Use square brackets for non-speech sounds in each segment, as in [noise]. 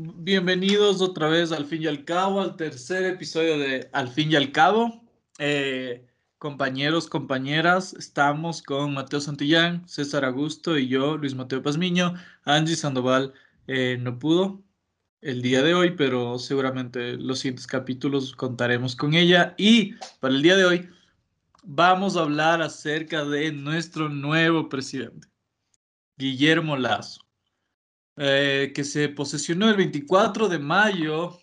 Bienvenidos otra vez al fin y al cabo, al tercer episodio de Al fin y al cabo. Eh, compañeros, compañeras, estamos con Mateo Santillán, César Augusto y yo, Luis Mateo Pazmiño. Angie Sandoval eh, no pudo el día de hoy, pero seguramente los siguientes capítulos contaremos con ella. Y para el día de hoy vamos a hablar acerca de nuestro nuevo presidente, Guillermo Lazo. Eh, que se posesionó el 24 de mayo,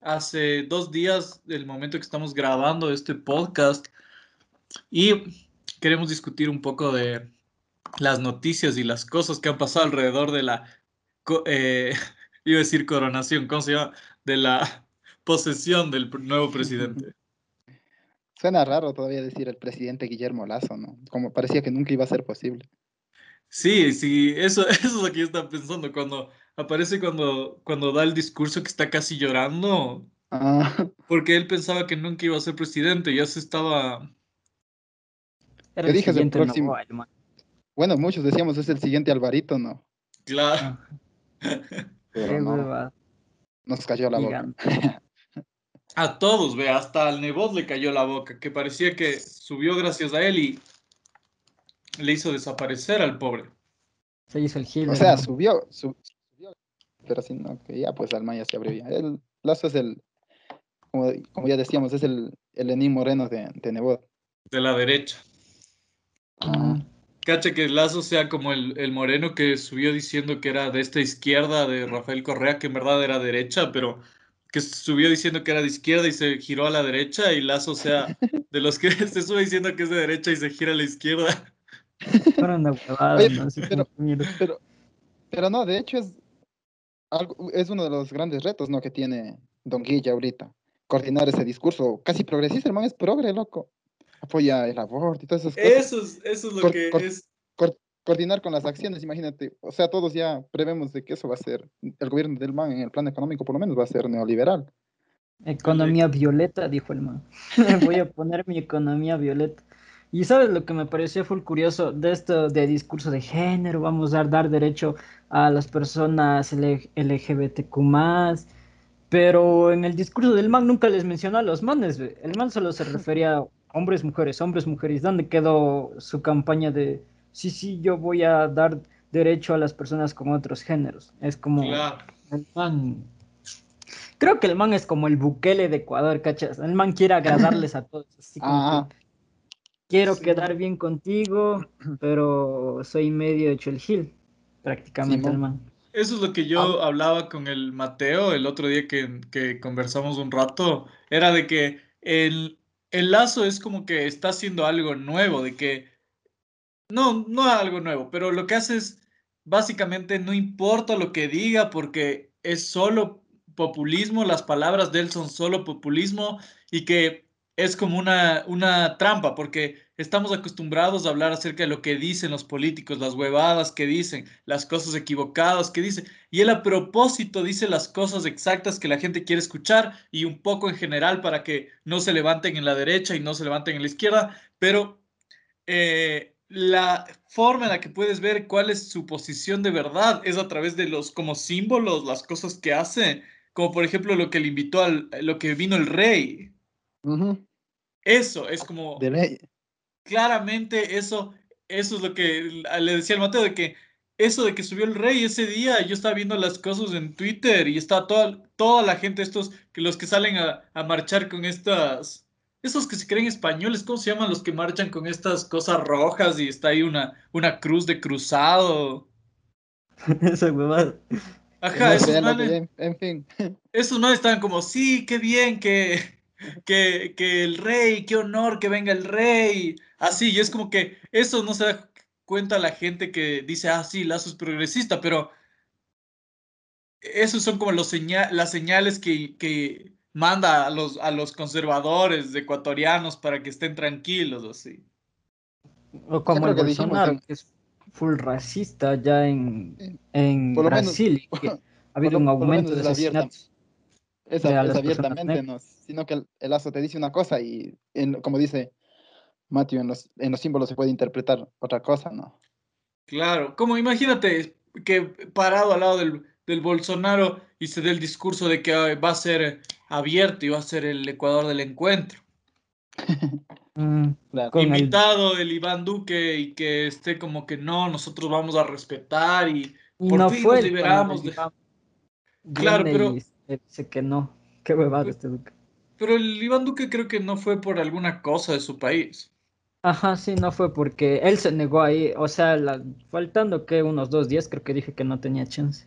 hace dos días del momento que estamos grabando este podcast, y queremos discutir un poco de las noticias y las cosas que han pasado alrededor de la, eh, [laughs] iba a decir coronación, ¿cómo se llama? De la posesión del nuevo presidente. Suena raro todavía decir el presidente Guillermo Lazo, ¿no? Como parecía que nunca iba a ser posible. Sí, sí, eso, [laughs] eso es lo que yo estaba pensando cuando aparece cuando, cuando da el discurso que está casi llorando. Ah, [laughs] Porque él pensaba que nunca iba a ser presidente, ya se estaba... Era ¿Qué el dije del siguiente próximo? Bueno, muchos decíamos es el siguiente Alvarito, ¿no? Claro. [laughs] Pero Qué no, nos cayó la boca. A todos, ve, hasta al Nebot le cayó la boca, que parecía que subió gracias a él y le hizo desaparecer al pobre. Se hizo el gil. O sea, subió, su- subió, pero si no, que ya pues Alma ya se abrió ya. El Lazo es el, como, como ya decíamos, es el, el Lenín Moreno de, de Nebot. De la derecha. Ah, Cacha que Lazo sea como el, el moreno que subió diciendo que era de esta izquierda de Rafael Correa, que en verdad era derecha, pero que subió diciendo que era de izquierda y se giró a la derecha, y Lazo sea de los que [laughs] se sube diciendo que es de derecha y se gira a la izquierda. Fueron una huevada, Oye, ¿no? Pero- Pero, pero no, de hecho es, algo, es uno de los grandes retos, ¿no? Que tiene Don Guilla ahorita. Coordinar ese discurso casi progresista, hermano, es progre, loco. Apoya el aborto y todas esas cosas. Eso es, eso es lo Cor- que cor- es. Coordinar con las acciones, imagínate. O sea, todos ya prevemos de que eso va a ser, el gobierno del MAN en el plan económico por lo menos va a ser neoliberal. Economía violeta, dijo el man. [laughs] Voy a poner mi economía violeta. Y sabes lo que me pareció full curioso de esto de discurso de género, vamos a dar derecho a las personas LGBTQ+, pero en el discurso del man nunca les mencionó a los manes, ve. el man solo se [laughs] refería a hombres, mujeres, hombres, mujeres. ¿Dónde quedó su campaña de, sí, sí, yo voy a dar derecho a las personas con otros géneros? Es como... Claro. El man. Creo que el man es como el Bukele de Ecuador, ¿cachas? El man quiere agradarles a todos. Así como Ah, que quiero sí. quedar bien contigo, pero soy medio hecho el gil, prácticamente el Simón. man. Eso es lo que yo hablaba con el Mateo el otro día que, que conversamos un rato, era de que el, el lazo es como que está haciendo algo nuevo, de que, no, no algo nuevo, pero lo que hace es, básicamente no importa lo que diga porque es solo populismo, las palabras de él son solo populismo y que es como una, una trampa porque estamos acostumbrados a hablar acerca de lo que dicen los políticos, las huevadas que dicen, las cosas equivocadas que dicen. Y él a propósito dice las cosas exactas que la gente quiere escuchar y un poco en general para que no se levanten en la derecha y no se levanten en la izquierda, pero eh, la forma en la que puedes ver cuál es su posición de verdad es a través de los como símbolos, las cosas que hace, como por ejemplo lo que le invitó al, lo que vino el rey. Eso es como de ley. claramente eso, eso es lo que le decía al Mateo, de que eso de que subió el rey ese día, yo estaba viendo las cosas en Twitter y está toda, toda la gente, estos, que los que salen a, a marchar con estas, esos que se creen españoles, ¿cómo se llaman los que marchan con estas cosas rojas y está ahí una, una cruz de cruzado? [laughs] Esa huevada. Ajá, esos ya, en, en fin. [laughs] esos no estaban como, sí, qué bien que, que, que el rey, qué honor que venga el rey. Así, y es como que eso no se da cuenta la gente que dice, ah, sí, Lazo es progresista, pero esos son como los seña- las señales que, que manda a los, a los conservadores ecuatorianos para que estén tranquilos, así. O como el que dijimos Bolsonaro, en- que es full racista ya en, en menos- Brasil, y que [laughs] ha habido un por lo aumento menos de asesinatos. Es, abiertamente, no, sino que el, el lazo te dice una cosa y, en- como dice Matthew, en los, en los símbolos se puede interpretar otra cosa, ¿no? Claro, como imagínate que parado al lado del, del Bolsonaro y se dé el discurso de que ah, va a ser abierto y va a ser el Ecuador del encuentro. [laughs] Mm, Claro. con el- Invitado el Iván Duque y que esté como que no, nosotros vamos a respetar y y por no fin fue nos liberamos de- Claro, pero- y se dice que no. Qué huevado este Duque. Pero el Iván Duque creo que no fue por alguna cosa de su país. Ajá, sí, no fue porque él se negó ahí, o sea, la- faltando que unos dos días, creo que dije que no tenía chance.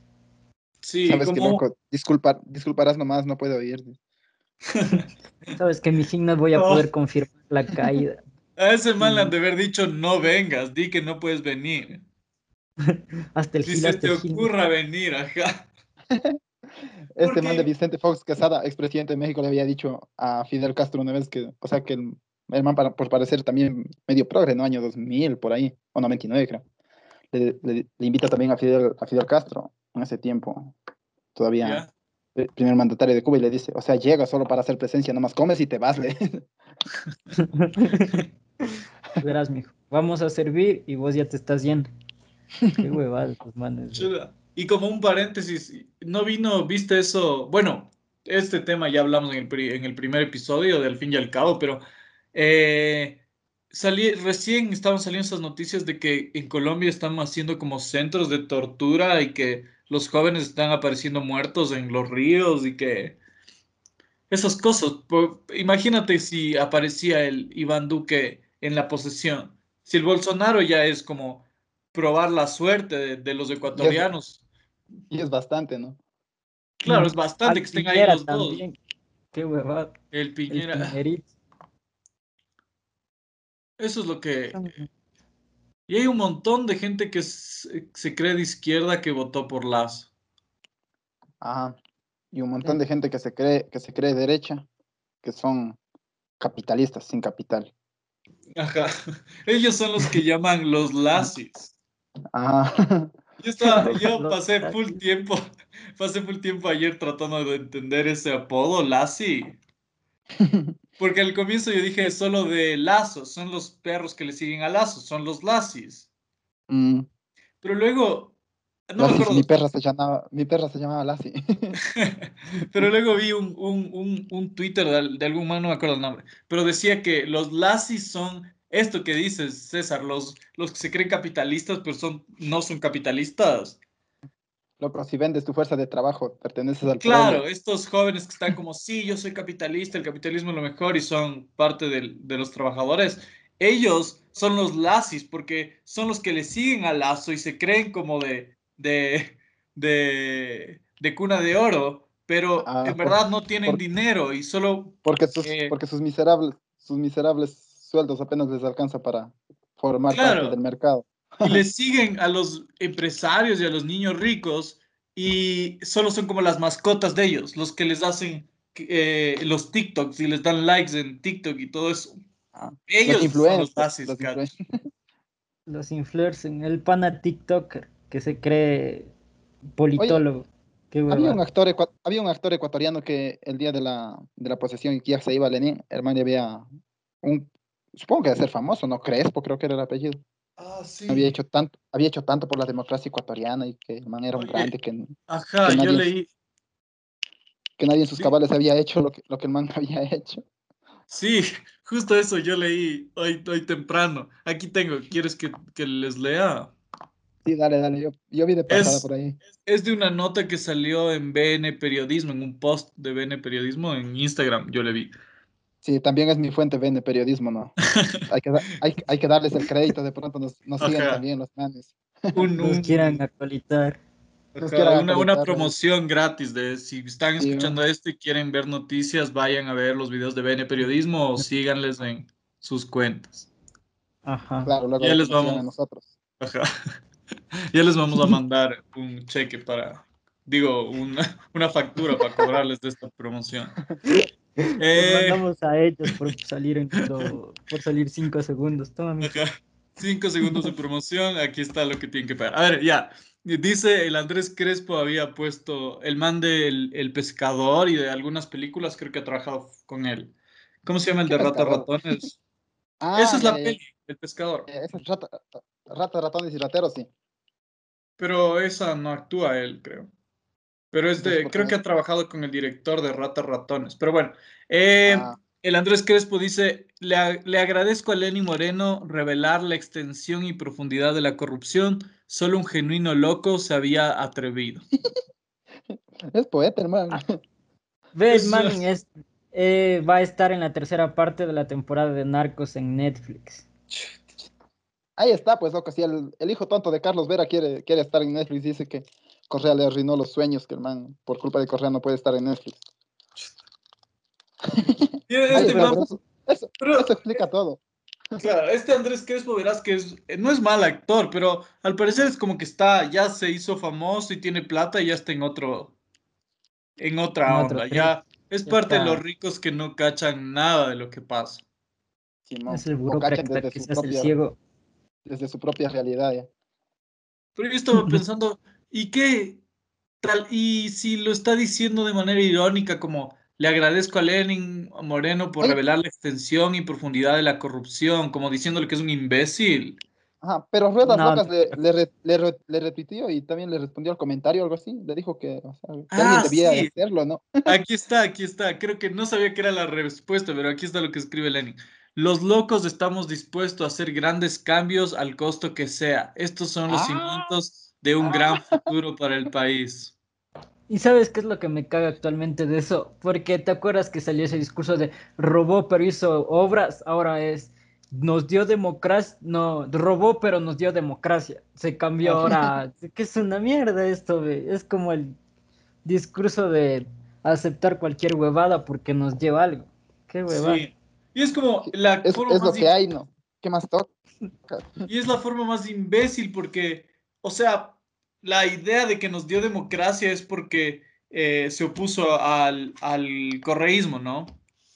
Sí, ¿Sabes qué, como loco? Disculpa, disculparás nomás, no puedo oír. [laughs] Sabes que mi fin no voy a Oh. poder confirmar la caída. [laughs] a ese man le han de haber dicho no vengas, di que no puedes venir. [laughs] Hasta el Si gil, se hasta te el gil. ocurra venir, ajá. Este man de Vicente Fox Quesada, expresidente de México, le había dicho a Fidel Castro una vez que, o sea, que el, el man, para, por parecer también medio progre, ¿no? Año 2000, por ahí, o 99, creo. Le, le- le invita también a Fidel, a Fidel Castro en ese tiempo, todavía el primer mandatario de Cuba, y le dice, o sea, llega solo para hacer presencia, nomás comes y te vas. le. [laughs] Verás, mijo, vamos a servir y vos ya te estás yendo. [laughs] Qué huevada estos manes. güey. Y como un paréntesis, no vino, viste eso, bueno, este tema ya hablamos en el, en el primer episodio del fin y al cabo, pero eh, salí, recién estaban saliendo esas noticias de que en Colombia están haciendo como centros de tortura y que los jóvenes están apareciendo muertos en los ríos y que esas cosas. imagínate si aparecía el Iván Duque en la posesión. Si el Bolsonaro ya es como probar la suerte de, de los ecuatorianos. [laughs] Y es bastante, ¿no? Claro, Mm, es bastante Al que estén ahí los dos. Qué huevada. El El Piñera. Piñerito. Eso es lo que. Y hay un montón de gente que se, se cree de izquierda que votó por Lazo. Ajá. Y un montón de gente que se cree, que se cree derecha, que son capitalistas sin capital. Ajá. [laughs] Ellos son los que llaman los [laughs] lazis. Ajá. Yo, estaba, [laughs] yo pasé full tiempo, [laughs] pasé full tiempo ayer tratando de entender ese apodo, Lazi. [laughs] Porque al comienzo yo dije solo de Lazo, son los perros que le siguen a Lazo, son los Lazis. Mm, Pero luego, no Lassie, mi perra se llamaba, mi perra se llamaba Lassie. pero luego vi un, un, un, un Twitter de, de algún man, no me acuerdo el nombre, pero decía que los Lazis son esto que dices, César, los, los que se creen capitalistas, pero son, no son capitalistas. Loco, si vendes tu fuerza de trabajo, perteneces al Claro, estos jóvenes que están como, sí, yo soy capitalista, el capitalismo es lo mejor y son parte del- de los trabajadores. Ellos son los lazis porque son los que le siguen al lazo y se creen como de, de, de, de cuna de oro, pero Ah, en por- verdad no tienen por- dinero y solo, Porque sus, eh, porque sus miserables, sus miserables sueldos apenas les alcanza para formar Claro. parte del mercado. y le [laughs] siguen a los empresarios y a los niños ricos y solo son como las mascotas de ellos, los que les hacen eh, los TikToks y les dan likes en TikTok y todo eso. Ah, Ellos los son influencers. los influen- [laughs] Los influencers, el pana TikToker que se cree politólogo. Qué había, un actor, había un actor ecuatoriano que el día de la, de la posesión ya se iba a Lenin, hermano, había un, supongo que debe ser famoso, ¿no? Crespo, creo que era el apellido. Ah, sí. Había hecho tanto, había hecho tanto por la democracia ecuatoriana y que el man era un Oye. grande, que, Ajá, que yo nadie- leí. que nadie en sus Sí. cabales había hecho lo que, lo que el man [laughs] había hecho. Sí, justo eso yo leí hoy, hoy temprano. Aquí tengo, ¿quieres que, que les lea? Sí, dale, dale, yo, yo vi de pasada Es- por ahí. Es de una nota que salió en BN Periodismo, en un post de BN Periodismo en Instagram, yo le vi. Sí, también es mi fuente ven de periodismo, ¿no? [laughs] hay, que hay, hay que darles el crédito, de pronto nos, nos siguen también los manes. Un, Nos un- quieran actualizar. Nos quieran una, una actualizar, promoción gratis de si están Sí, escuchando esto y quieren ver noticias, vayan a ver los videos de BN Periodismo o síganles en sus cuentas. Ajá. Claro, luego Ya les vamos. a nosotros. Ajá. [laughs] Ya les vamos a mandar un cheque para, digo, una, una factura para cobrarles de esta promoción. [laughs] Eh, mandamos a ellos por salir en lo- por salir cinco segundos. Toma, mi- Ajá. Cinco segundos de promoción, aquí está lo que tienen que pagar. A ver, ya. Dice el Andrés Crespo había puesto el man del el pescador y de algunas películas, creo que ha trabajado con él. ¿Cómo se llama el ¿Qué de Rata? Ratones? [laughs] Ah, Esa es la ya, peli, el pescador. Eh, Esa es rata, rata, ratones y rateros, sí. Pero esa no actúa él, creo. Pero es de, Entonces, ¿por creo que ha trabajado con el director de Ratas Ratones. Pero bueno, eh, Ah. el Andrés Crespo dice, le, le agradezco a Lenny Moreno revelar la extensión y profundidad de la corrupción. Solo un genuino loco se había atrevido. Es poeta, hermano. [laughs] ¿Ves, Eso man? Es, eh, va a estar en la tercera parte de la temporada de Narcos en Netflix. Ahí está, pues, loco. Si el, el hijo tonto de Carlos Vera quiere, quiere estar en Netflix, dice que Correa le arruinó los sueños, que el man, por culpa de Correa, no puede estar en Netflix. [laughs] Este pero eso, eso- pero- eso explica todo. Claro, este Andrés Crespo verás que es, eh, no es mal actor, pero al parecer es como que está, ya se hizo famoso y tiene plata y ya está en otro, en otra En onda. Ya es Ya parte de los ricos que no cachan nada de lo que pasa. Simón. Es el cachan desde que su se hace el propia- ciego. desde su propia realidad ya. Pero yo estaba [laughs] pensando, ¿y qué tal? Y si lo está diciendo de manera irónica, como le agradezco a Lenin Moreno por revelar la extensión y profundidad de la corrupción, como diciéndole que es un imbécil. Ajá, pero Ruedas No, Locas le, le, le, le repitió y también le respondió al comentario algo así. Le dijo que, o sea, que Ah, alguien debía sí. hacerlo, ¿no? [laughs] Aquí está, aquí está. Creo que no sabía que era la respuesta, pero aquí está lo que escribe Lenin. Los locos estamos dispuestos a hacer grandes cambios al costo que sea. Estos son los Ah. cimientos de un gran [laughs] futuro para el país. ¿Y sabes qué es lo que me caga actualmente de eso? Porque te acuerdas que salió ese discurso de robó pero hizo obras, ahora es nos dio democracia, no, robó pero nos dio democracia. Se cambió ahora, [laughs] que es una mierda esto. Es como el discurso de aceptar cualquier huevada porque nos lleva algo. Qué huevada. Sí. Y es como la Es, forma es lo más que hay, ¿no? ¿Qué más toca? Y es la forma más imbécil porque, o sea, la idea de que nos dio democracia es porque eh, se opuso al, al correísmo, ¿no?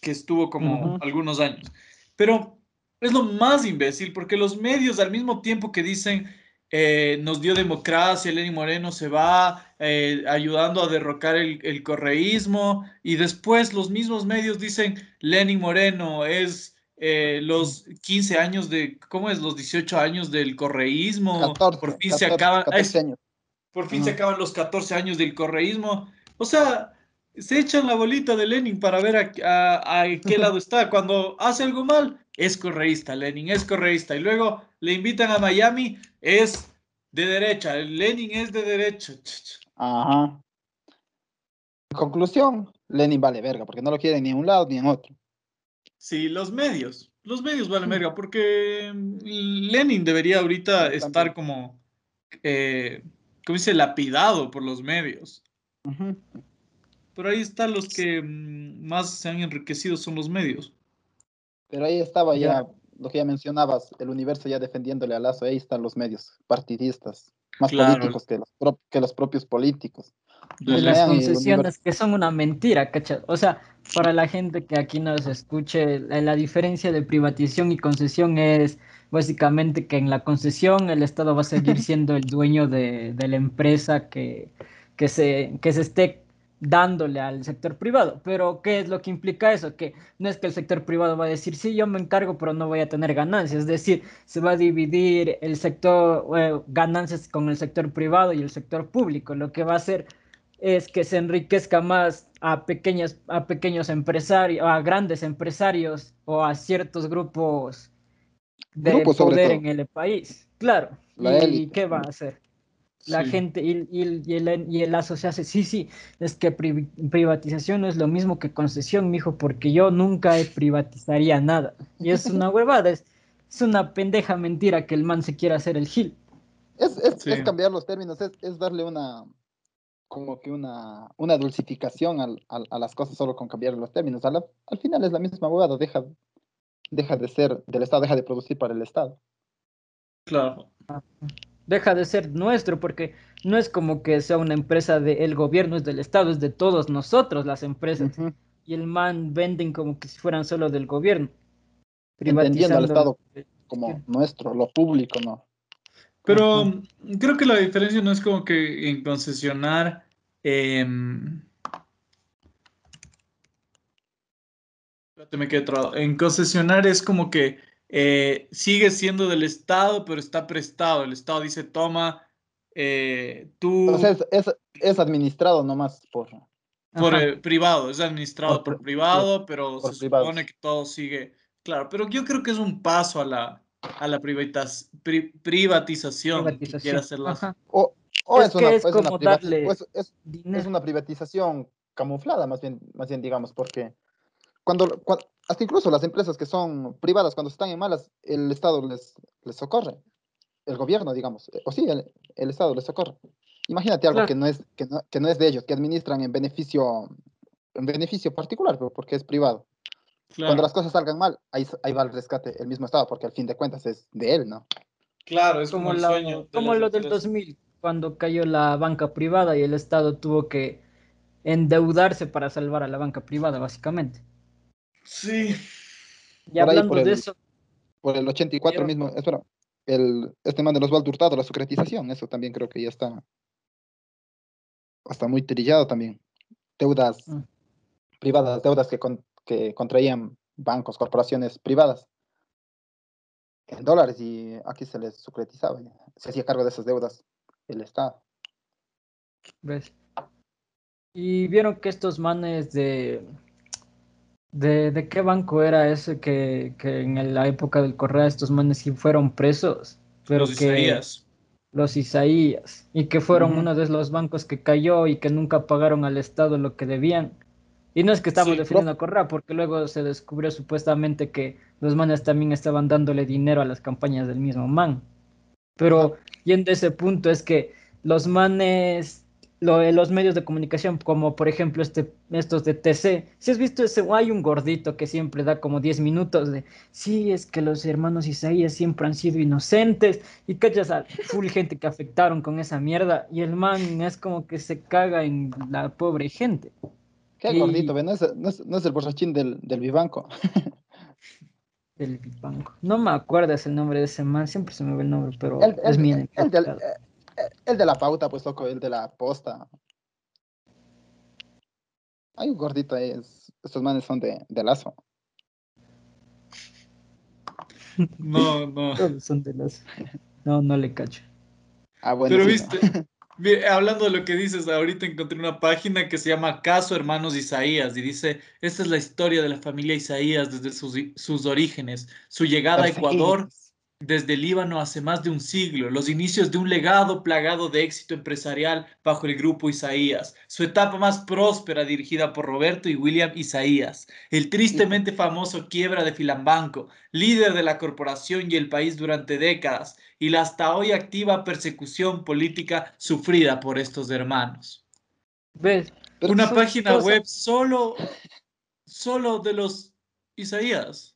Que estuvo como algunos años. Pero es lo más imbécil porque los medios al mismo tiempo que dicen eh, nos dio democracia, Lenín Moreno se va eh, ayudando a derrocar el, el correísmo y después los mismos medios dicen Lenín Moreno es eh, los 15 años de, ¿cómo es? Los 18 años del correísmo, 14, por fin 14, se acaban, 14 ay, años. por fin se acaban los 14 años del correísmo. O sea, se echan la bolita de Lenin para ver a, a- a qué lado está. [laughs] Cuando hace algo mal, es correísta, Lenin es correísta. Y luego le invitan a Miami, es de derecha. Lenin es de derecha. Ch, ch. Ajá. Conclusión, Lenin vale verga, porque no lo quiere ni en un lado ni en otro. Sí, los medios. Los medios valen verga, porque mm, Lenin debería ahorita estar como, eh, ¿cómo dice? Lapidado por los medios. Pero ahí están los que mm, más se han enriquecido son los medios. Pero ahí estaba ya, Ya. lo que ya mencionabas, el universo ya defendiéndole a Lazo, ahí están los medios partidistas, más Claro. políticos que los, que los propios políticos. De las concesiones que son una mentira, ¿cachai? O sea, para la gente que aquí nos escuche, la, la diferencia de privatización y concesión es básicamente que en la concesión el Estado va a seguir [laughs] siendo el dueño de, de la empresa que, que, se, que se esté dándole al sector privado. Pero, ¿qué es lo que implica eso? Que no es que el sector privado va a decir, sí, yo me encargo, pero no voy a tener ganancias. Es decir, se va a dividir el sector, eh, ganancias con el sector privado y el sector público. Lo que va a hacer es que se enriquezca más a pequeños, a pequeños empresarios, a grandes empresarios o a ciertos grupos de Grupos, sobre poder todo. en el país. Claro. La ¿Y élite. qué va a hacer? La Sí. gente y, y, y el, y el asociarse, sí, sí, es que pri- privatización no es lo mismo que concesión, mijo, porque yo nunca privatizaría nada. Y es una [laughs] huevada, es, es una pendeja mentira que el man se quiera hacer el gil. Es, es, Sí. es cambiar los términos, es, es darle una, como que una, una dulcificación al- al- a las cosas solo con cambiar los términos. La- al final es la misma abogada, deja, deja de ser del Estado, deja de producir para el Estado. Claro. deja de ser nuestro, porque no es como que sea una empresa del gobierno, es del Estado, es de todos nosotros las empresas. Y el man venden como que si fueran solo del gobierno. Entendiendo al privatizando- Como nuestro, lo público, ¿no? Pero creo que la diferencia no es como que en concesionar. espérate, me quedé trabado. En concesionar es como que eh, sigue siendo del Estado, pero está prestado. El Estado dice, toma, eh, tú... O sea, es, es, es administrado nomás por... Por eh, privado, es administrado Por por, pri- privado, pero por se privados. supone que todo sigue. Claro, pero yo creo que es un paso a la, a la privatas- pri- privatización, que Privatización. quiere hacer las- Ajá. O, o Es es, que una, es es una como privati- darle es- es- Dinero. es una privatización camuflada, más bien, más bien digamos, porque cuando, cua- hasta incluso las empresas que son privadas, cuando están en malas, el Estado les, les socorre. El gobierno, digamos, eh, o sí, el, el Estado les socorre. Imagínate algo Claro. que, no es, que, no, que no es de ellos, que administran en beneficio, en beneficio particular, pero porque es privado. Claro, Cuando las cosas salgan mal, ahí, ahí va el rescate el mismo Estado, porque al fin de cuentas es de él, ¿no? claro, es como, como, el la- sueño. de como lo del empresas. 2000, cuando cayó la banca privada y el Estado tuvo que endeudarse para salvar a la banca privada, básicamente. Sí, Y Por ahí, hablando por de el- eso, Por el 84 Pero- mismo, espera, el, este man de los Hurtado, la secretización, eso también creo que ya está, está muy trillado también. Deudas Mm. privadas, deudas que, con- que contraían bancos, corporaciones privadas en dólares y aquí se les secretizaba, se hacía cargo de esas deudas el Estado. ¿ves? Y vieron que estos manes de... ¿De, de qué banco era ese que, que en la época del Correa estos manes sí fueron presos? Pero los que Isaías. los Isaías, y que fueron uno de los bancos que cayó y que nunca pagaron al Estado lo que debían. Y no es que estamos Sí, defendiendo a Correa, porque luego se descubrió supuestamente que los manes también estaban dándole dinero a las campañas del mismo man. Pero yendo a ese punto es que los manes, lo, los medios de comunicación, como por ejemplo este, estos de TC, si has visto ese, hay un gordito que siempre da como 10 minutos de, sí, es que los hermanos Isaías siempre han sido inocentes, y cachas a full gente que afectaron con esa mierda, y el man es como que se caga en la pobre gente. Qué Y- gordito, ve, no es, no es- no es el borrachín del, del Vivanco. [laughs] del banco. No me acuerdas el nombre de ese man, siempre se me ve el nombre, pero El, es el- mi el- el del- eh, eh, el de la pauta, pues loco, el de la posta. Hay un gordito ahí, es- estos manes son de, de lazo. No, no. Todos [laughs] son de las... No, no le cacho. Ah, bueno. Pero viste, [laughs] Hablando de lo que dices, ahorita encontré una página que se llama Caso Hermanos Isaías y dice, esta es la historia de la familia Isaías desde sus, sus orígenes, su llegada a Ecuador desde Líbano hace más de un siglo, los inicios de un legado plagado de éxito empresarial bajo el grupo Isaías, su etapa más próspera dirigida por Roberto y William Isaías, el tristemente famoso quiebra de Filambanco, líder de la corporación y el país durante décadas, y la hasta hoy activa persecución política sufrida por estos hermanos. ¿Ves? Una página cosas- web solo, solo de los Isaías.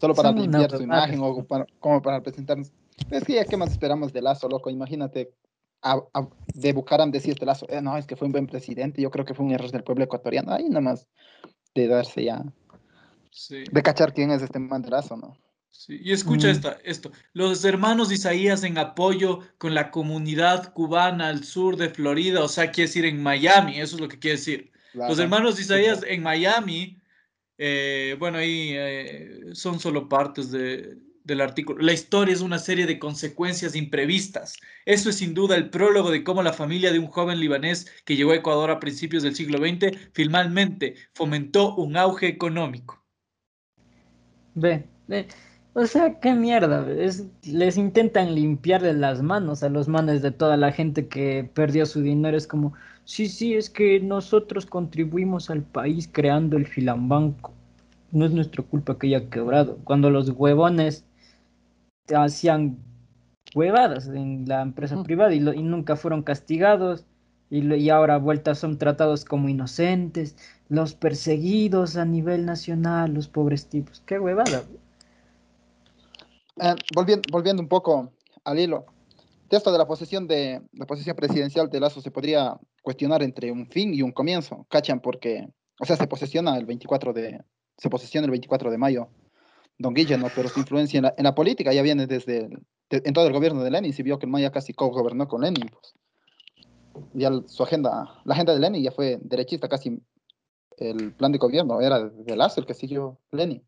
Solo para limpiar su huevada. imagen o para- como para presentarnos. Es que ya, ¿qué más esperamos de Lazo, loco? Imagínate, a- a- de Bucaram decía este Lazo, "Eh, no, es que fue un buen presidente, yo creo que fue un error del pueblo ecuatoriano. Ahí nomás de darse ya, Sí. de cachar quién es este man de Lazo, ¿no? Sí, Y escucha Mm. esta, esto. Los hermanos Isaías en apoyo con la comunidad cubana al sur de Florida, o sea, quiere decir en Miami, eso es lo que quiere decir. Los Claro. hermanos Isaías en Miami, eh, bueno, ahí eh, son solo partes de- del artículo. La historia es una serie de consecuencias imprevistas. Eso es sin duda el prólogo de cómo la familia de un joven libanés que llegó a Ecuador a principios del siglo XX finalmente fomentó un auge económico. Ve, ve. O sea, qué mierda. es- les intentan limpiar de las manos a los manes de toda la gente que perdió su dinero. Es como, sí, sí, es que nosotros contribuimos al país creando el filambanco. No es nuestra culpa que haya quebrado. Cuando los huevones hacían huevadas en la empresa Ujú. privada y, lo- y nunca fueron castigados. Y, lo- y ahora vueltas son tratados como inocentes, los perseguidos a nivel nacional, los pobres tipos. Qué huevada. Eh, volviendo, volviendo un poco al hilo, de esto de la posesión de la posesión presidencial de Lazo se podría cuestionar entre un fin y un comienzo, ¿cachan? Porque, o sea, se posesiona el 24 de, se posesiona el 24 de mayo Don Guille, ¿no? Pero su influencia en la, en la política ya viene desde, el- de- en todo el gobierno de Lenin, se vio que el man ya casi co-gobernó con Lenin, pues. Ya su agenda, la agenda de Lenin ya fue derechista, casi el plan de gobierno era de Lazo el que siguió Lenin.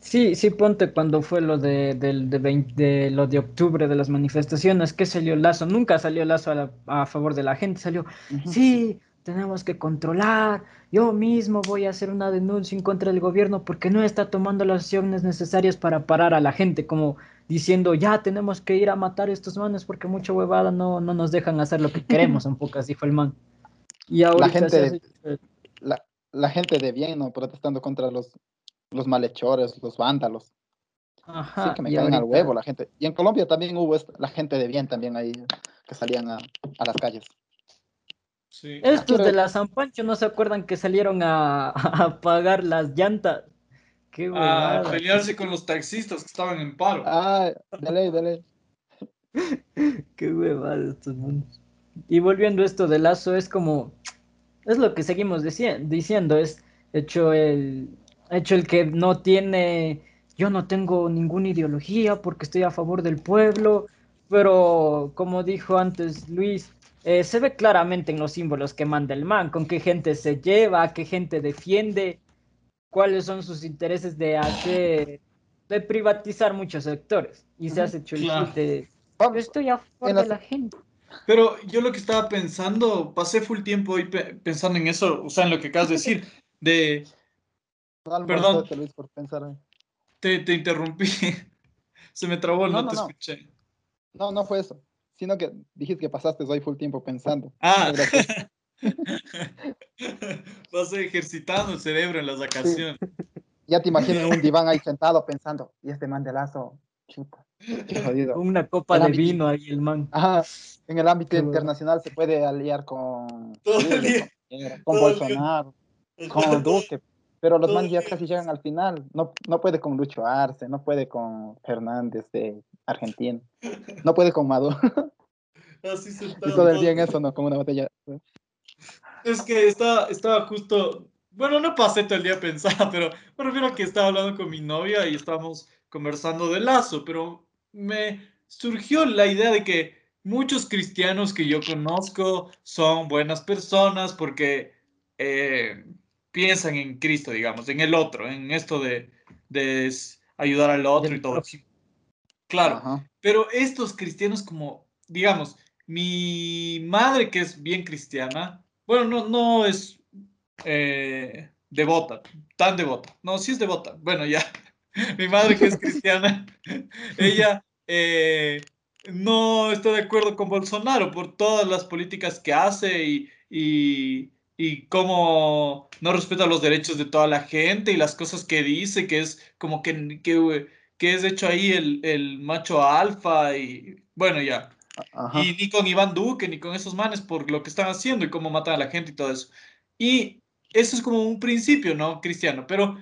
Sí, sí, ponte cuando fue lo de, de, 20 de lo de octubre de las manifestaciones, que salió Lazo, nunca salió Lazo a, la- a favor de la gente, salió, sí, tenemos que controlar, yo mismo voy a hacer una denuncia en contra del gobierno porque no está tomando las acciones necesarias para parar a la gente, como diciendo, ya tenemos que ir a matar a estos manes porque mucha huevada no, no nos dejan hacer lo que queremos, un poco así fue el man. Y gente de- hace- La, la gente de bien, ¿no? Protestando contra los, los malhechores, los vándalos. Sí, Ajá, que me caen al huevo la gente. Y en Colombia también hubo esta- la gente de bien también ahí que salían a, a las calles. Sí. Estos Pero- de la San Pancho no se acuerdan que salieron a, [laughs] a pagar las llantas. Qué A pelearse con los taxistas que estaban en paro. Ah, de ley, de ley. [laughs] Qué huevada estos manos. Y volviendo a esto de Lazo, es como. Es lo que seguimos dici- diciendo. Es hecho el. Hecho el que no tiene. Yo no tengo ninguna ideología porque estoy a favor del pueblo. Pero como dijo antes Luis, eh, se ve claramente en los símbolos que manda el man, con qué gente se lleva, qué gente defiende, cuáles son sus intereses de hacer, de privatizar muchos sectores. Y se hace hecho el claro. Estoy a favor de la gente. Pero yo lo que estaba pensando, pasé full tiempo hoy pe- pensando en eso, o sea, en lo que acabas de decir, de, Perdón. Luis, por pensar. ahí. te, te interrumpí, [laughs] se me trabó, no, No, no, te no. escuché. No, no fue eso. Sino que dijiste que pasaste hoy full tiempo pensando. Ah, [laughs] [laughs] vas ejercitando el cerebro en las vacaciones. ya te imagino en un diván ahí sentado pensando, y este man de lazo, chuta, qué jodido. Con una copa El de ámbito- vino ahí el man. Ajá, en el ámbito internacional se puede aliar con, Todo el Chile, día, con, Piñera, con todo el día. Bolsonaro, con Duque, pero los todo man ya casi llegan al final. No, no puede con Lucho Arce, no puede con Fernández de Argentina, no puede con Maduro. [laughs] Así [laughs] Y sentado. todo el día en eso, ¿no? Como una botella. Es que estaba, estaba justo, bueno, no pasé todo el día pensando, pero me refiero a que estaba hablando con mi novia y estábamos conversando de Lazo, pero me surgió la idea de que muchos cristianos que yo conozco son buenas personas porque eh, piensan en Cristo, digamos, en el otro, en esto de, de ayudar al otro y todo. Claro, Ajá. pero estos cristianos como, digamos, mi madre que es bien cristiana, bueno, no, no es eh, devota, tan devota, no, sí es devota, bueno, ya, [laughs] mi madre que es cristiana, [laughs] ella eh, no está de acuerdo con Bolsonaro por todas las políticas que hace y, y, y cómo no respeta los derechos de toda la gente y las cosas que dice, que es como que, que, que es hecho ahí el, el macho alfa y bueno, ya. Ajá. Y ni con Iván Duque, ni con esos manes por lo que están haciendo y cómo matan a la gente y todo eso. Y eso es como un principio, ¿no? Cristiano. Pero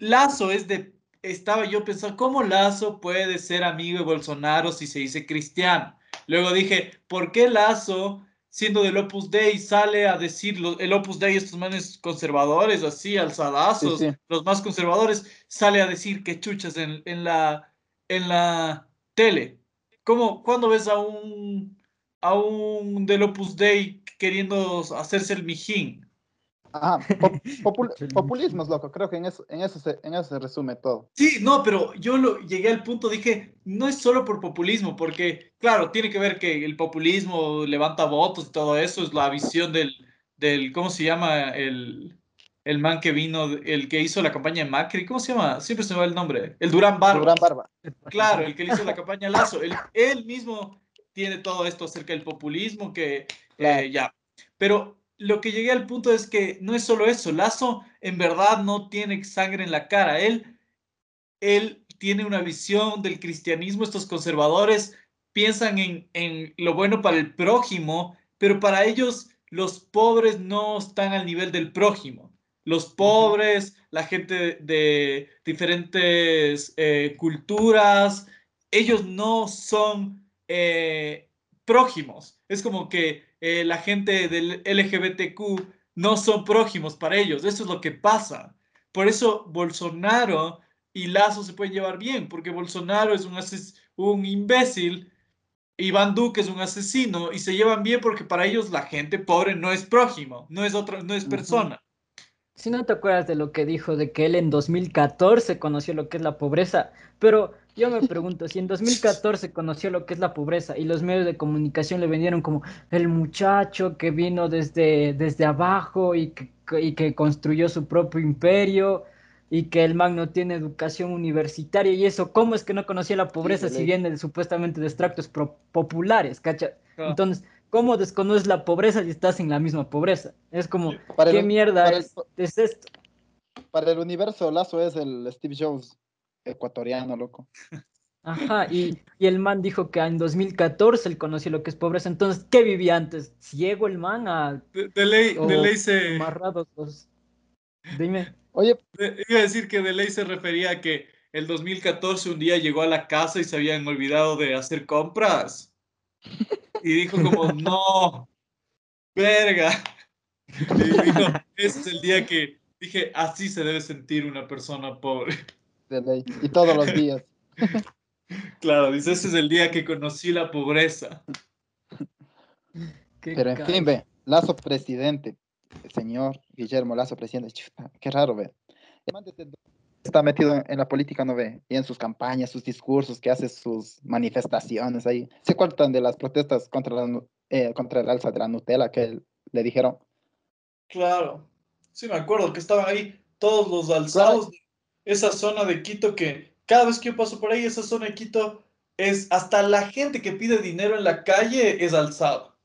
Lazo es de... Estaba yo pensando, ¿cómo Lazo puede ser amigo de Bolsonaro si se dice cristiano? Luego dije, ¿por qué Lazo, siendo del Opus Dei, sale a decir lo- el Opus Dei, estos manes conservadores, así, alzadazos, Sí, sí. los más conservadores, sale a decir que chuchas en, en la, en la tele? ¿Cómo, cuando ves a un, a un del Opus Dei queriendo hacerse el mijín? Ajá. Pop- [laughs] popul- populismos, loco. Creo que en eso, en, eso se, en eso se resume todo. Sí, no, pero yo lo, llegué al punto, dije, no es solo por populismo, porque, claro, tiene que ver que el populismo levanta votos y todo eso, es la visión del, del ¿cómo se llama? El, el man que vino, el que hizo la campaña de Macri, ¿cómo se llama? Siempre se me va el nombre, el Durán Barba. Durán Barba. Claro, el que le hizo la campaña Lazo. Él, él mismo tiene todo esto acerca del populismo, que eh, ya. Pero lo que llegué al punto es que no es solo eso. Lazo en verdad no tiene sangre en la cara. Él, él tiene una visión del cristianismo. Estos conservadores piensan en, en lo bueno para el prójimo, pero para ellos los pobres no están al nivel del prójimo. Los pobres, la gente de diferentes eh, culturas, ellos no son eh, prójimos. Es como que eh, la gente del LGBTQ no son prójimos para ellos. Eso es lo que pasa. Por eso Bolsonaro y Lazo se pueden llevar bien, porque Bolsonaro es un, un imbécil, Iván Duque es un asesino y se llevan bien porque para ellos la gente pobre no es prójimo, no es otra, no es persona. si no te acuerdas de lo que dijo, de que él en 2014 conoció lo que es la pobreza, pero yo me pregunto, si en 2014 conoció lo que es la pobreza y los medios de comunicación le vendieron como el muchacho que vino desde, desde abajo y que, y que construyó su propio imperio y que el man no tiene educación universitaria y eso, ¿cómo es que no conocía la pobreza si viene supuestamente de extractos populares, cacha? Ah. Entonces, ¿cómo desconoces la pobreza si estás en la misma pobreza? Es como, ¿qué mierda es, es esto? Para el universo, Lazo es el Steve Jobs ecuatoriano, loco. Ajá, y, el man dijo que en 2014 él conoció lo que es pobreza. Entonces, ¿qué vivía antes? ¿Ciego el man? A, de, ley, de ley se. Dime. Oye. iba a decir que de ley se refería a que el 2014 un día llegó a la casa y se habían olvidado de hacer compras. Y dijo como, [laughs] no, verga. Y dijo, ese es el día que dije, así se debe sentir una persona pobre. Y todos los días. [laughs] Claro, dice, ese es el día que conocí la pobreza. Pero en fin, ve, Lazo presidente, el señor Guillermo Lazo presidente, [laughs] qué raro, ve. Está metido en la política, no ve, y en sus campañas, sus discursos, que hace sus manifestaciones ahí. ¿Se acuerdan de las protestas contra, la, eh, contra el alza de la Nutella que le dijeron? Claro, sí me acuerdo que estaban ahí todos los alzados esa zona de Quito que cada vez que yo paso por ahí, esa zona de Quito es hasta la gente que pide dinero en la calle es alzado.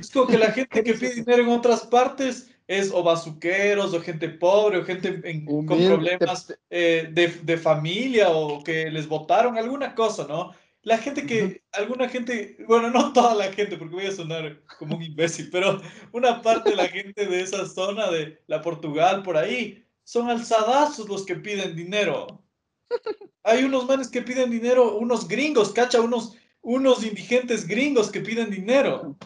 es como que la gente que pide dinero en otras partes es o bazuqueros o gente pobre o gente con problemas eh, de, de, familia o que les votaron alguna cosa, ¿no? La gente que, alguna gente, bueno, no toda la gente, porque voy a sonar como un imbécil, pero una parte de la gente de esa zona de la Portugal por ahí son alzadazos los que piden dinero. Hay unos manes que piden dinero, unos gringos, cacha, unos, unos indigentes gringos que piden dinero.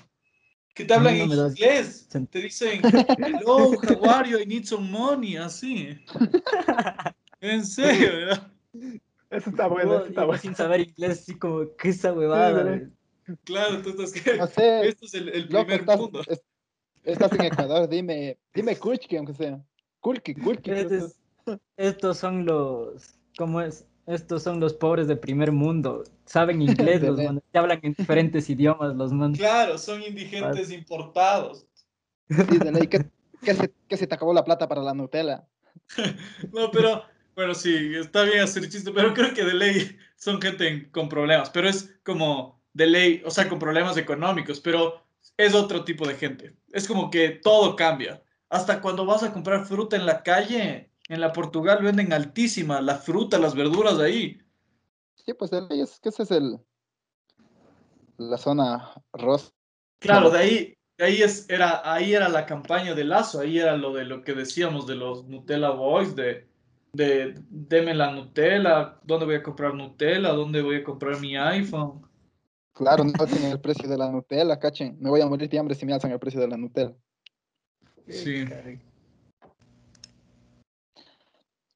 Que te hablan en inglés. Te dicen, hello, how are you? I need some money, así. En serio, ¿verdad? Eso está bueno, eso está bueno. Sin saber inglés, así como, ¿qué esa huevada? claro, entonces, ¿qué? esto es el, primer mundo. estás en Ecuador, dime, dime Kuchki, aunque sea. Kulki, Kulki. estos son los, ¿cómo es? Estos son los pobres de primer mundo. Saben inglés, [laughs] los manes, hablan en diferentes idiomas, los manes. Claro, son indigentes importados. Sí, de ley, que, se, se te acabó la plata para la Nutella. [laughs] no, pero, bueno, sí, está bien hacer chiste, pero creo que de ley son gente con problemas, pero es como de ley, o sea, con problemas económicos, pero es otro tipo de gente. Es como que todo cambia. Hasta cuando vas a comprar fruta en la calle, en la Portugal venden altísima la fruta, las verduras ahí. Sí, pues de ahí es que ese es el la zona rosa. Claro, de ahí, ahí es, era, ahí era la campaña de Lazo, ahí era lo de lo que decíamos de los Nutella Boys, de, de deme la Nutella, ¿dónde voy a comprar Nutella? ¿Dónde voy a comprar mi iPhone? Claro, no tienen el precio de la Nutella, cachen. Me voy a morir de hambre si me alzan el precio de la Nutella. Sí.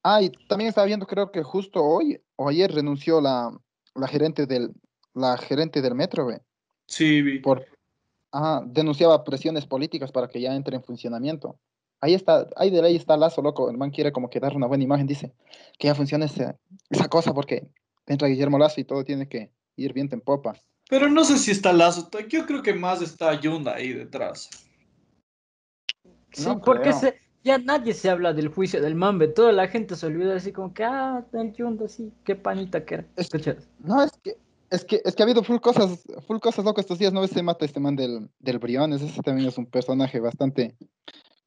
Ah, y también estaba viendo, creo que justo hoy o ayer renunció la, la gerente del la gerente del metro, ¿ve? Sí, vi. Por, ah, denunciaba presiones políticas para que ya entre en funcionamiento. Ahí está, ahí de ahí está Lazo, loco. El man quiere como que dar una buena imagen, dice que ya funcione esa, esa cosa porque entra Guillermo Lazo y todo tiene que ir bien en popa. Pero no sé si está Lazo, yo creo que más está Yunda ahí detrás. Sí, porque ya nadie se habla del juicio del Mambe, toda la gente se olvida así como que, ah, el Yunda, sí, qué panita que era. no, es que, es que, es que ha habido full cosas, full cosas locas estos días, ¿no ves? Se mata este man del, del Briones, ese también es un personaje bastante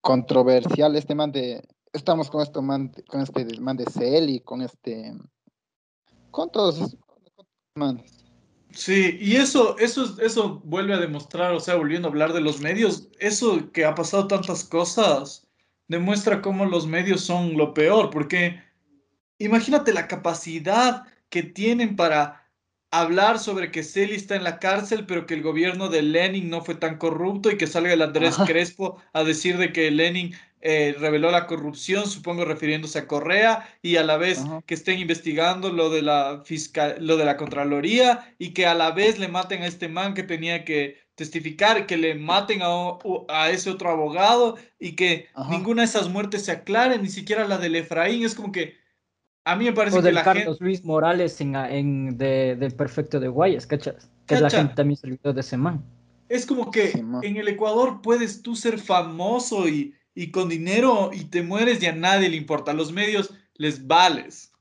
controversial, este man de, estamos con este man, con este man de Celi, con este, con todos, man. Sí, y eso, eso, eso vuelve a demostrar, o sea, volviendo a hablar de los medios, eso que ha pasado tantas cosas, demuestra cómo los medios son lo peor, porque imagínate la capacidad que tienen para hablar sobre que Celi está en la cárcel, pero que el gobierno de Lenin no fue tan corrupto y que salga el Andrés Crespo a decir de que Lenin eh, reveló la corrupción, supongo refiriéndose a Correa, y a la vez que estén investigando lo de la fiscal, lo de la Contraloría, y que a la vez le maten a este man que tenía que testificar, que le maten a, a ese otro abogado y que ninguna de esas muertes se aclare, ni siquiera la del Efraín. Es como que a mí me parece o que del la Carlos gente... Luis Morales en, en de, del Perfecto de Guayas, ¿cachas? Que la gente también se olvidó de ese man. Es como que en el Ecuador puedes tú ser famoso y, y con dinero y te mueres y a nadie le importa. A los medios les vales.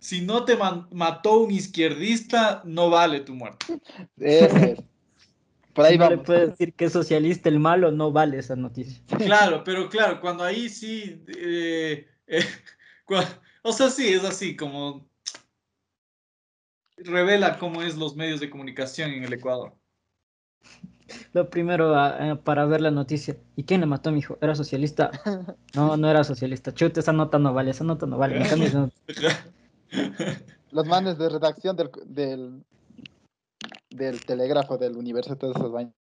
Si no te mató un izquierdista, no vale tu muerte. Por ahí si no le puedes decir que es socialista el malo, no vale esa noticia. Claro, pero claro, cuando ahí sí. Eh, eh, [laughs] o sea, sí, es así, como. Revela cómo es los medios de comunicación en el Ecuador. Lo primero uh, para ver la noticia. ¿Y quién le mató a mi hijo? ¿Era socialista? [laughs] No, no era socialista. Chute, esa nota no vale, esa nota no vale. [laughs] Los manes de redacción del, del, del telégrafo del universo, todos esos baños.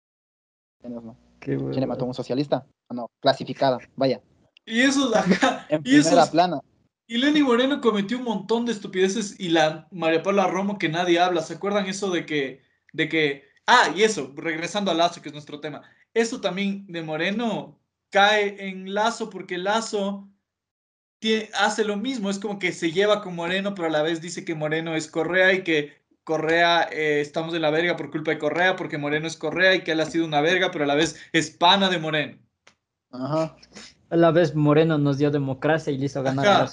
¿no? ¿Quién le mató a un socialista? Ah, no, clasificada, vaya. Y eso acá. [laughs] en primera plana. Y Lenny Moreno cometió un montón de estupideces y la María Paula Romo que nadie habla. ¿Se acuerdan eso de que, de que, ah, y eso, regresando a Lazo, que es nuestro tema. Eso también de Moreno cae en Lazo porque Lazo hace lo mismo, es como que se lleva con Moreno, pero a la vez dice que Moreno es Correa y que Correa eh, estamos en la verga por culpa de Correa, porque Moreno es Correa y que él ha sido una verga, pero a la vez es pana de Moreno. Ajá. A la vez Moreno nos dio democracia y le hizo ganar.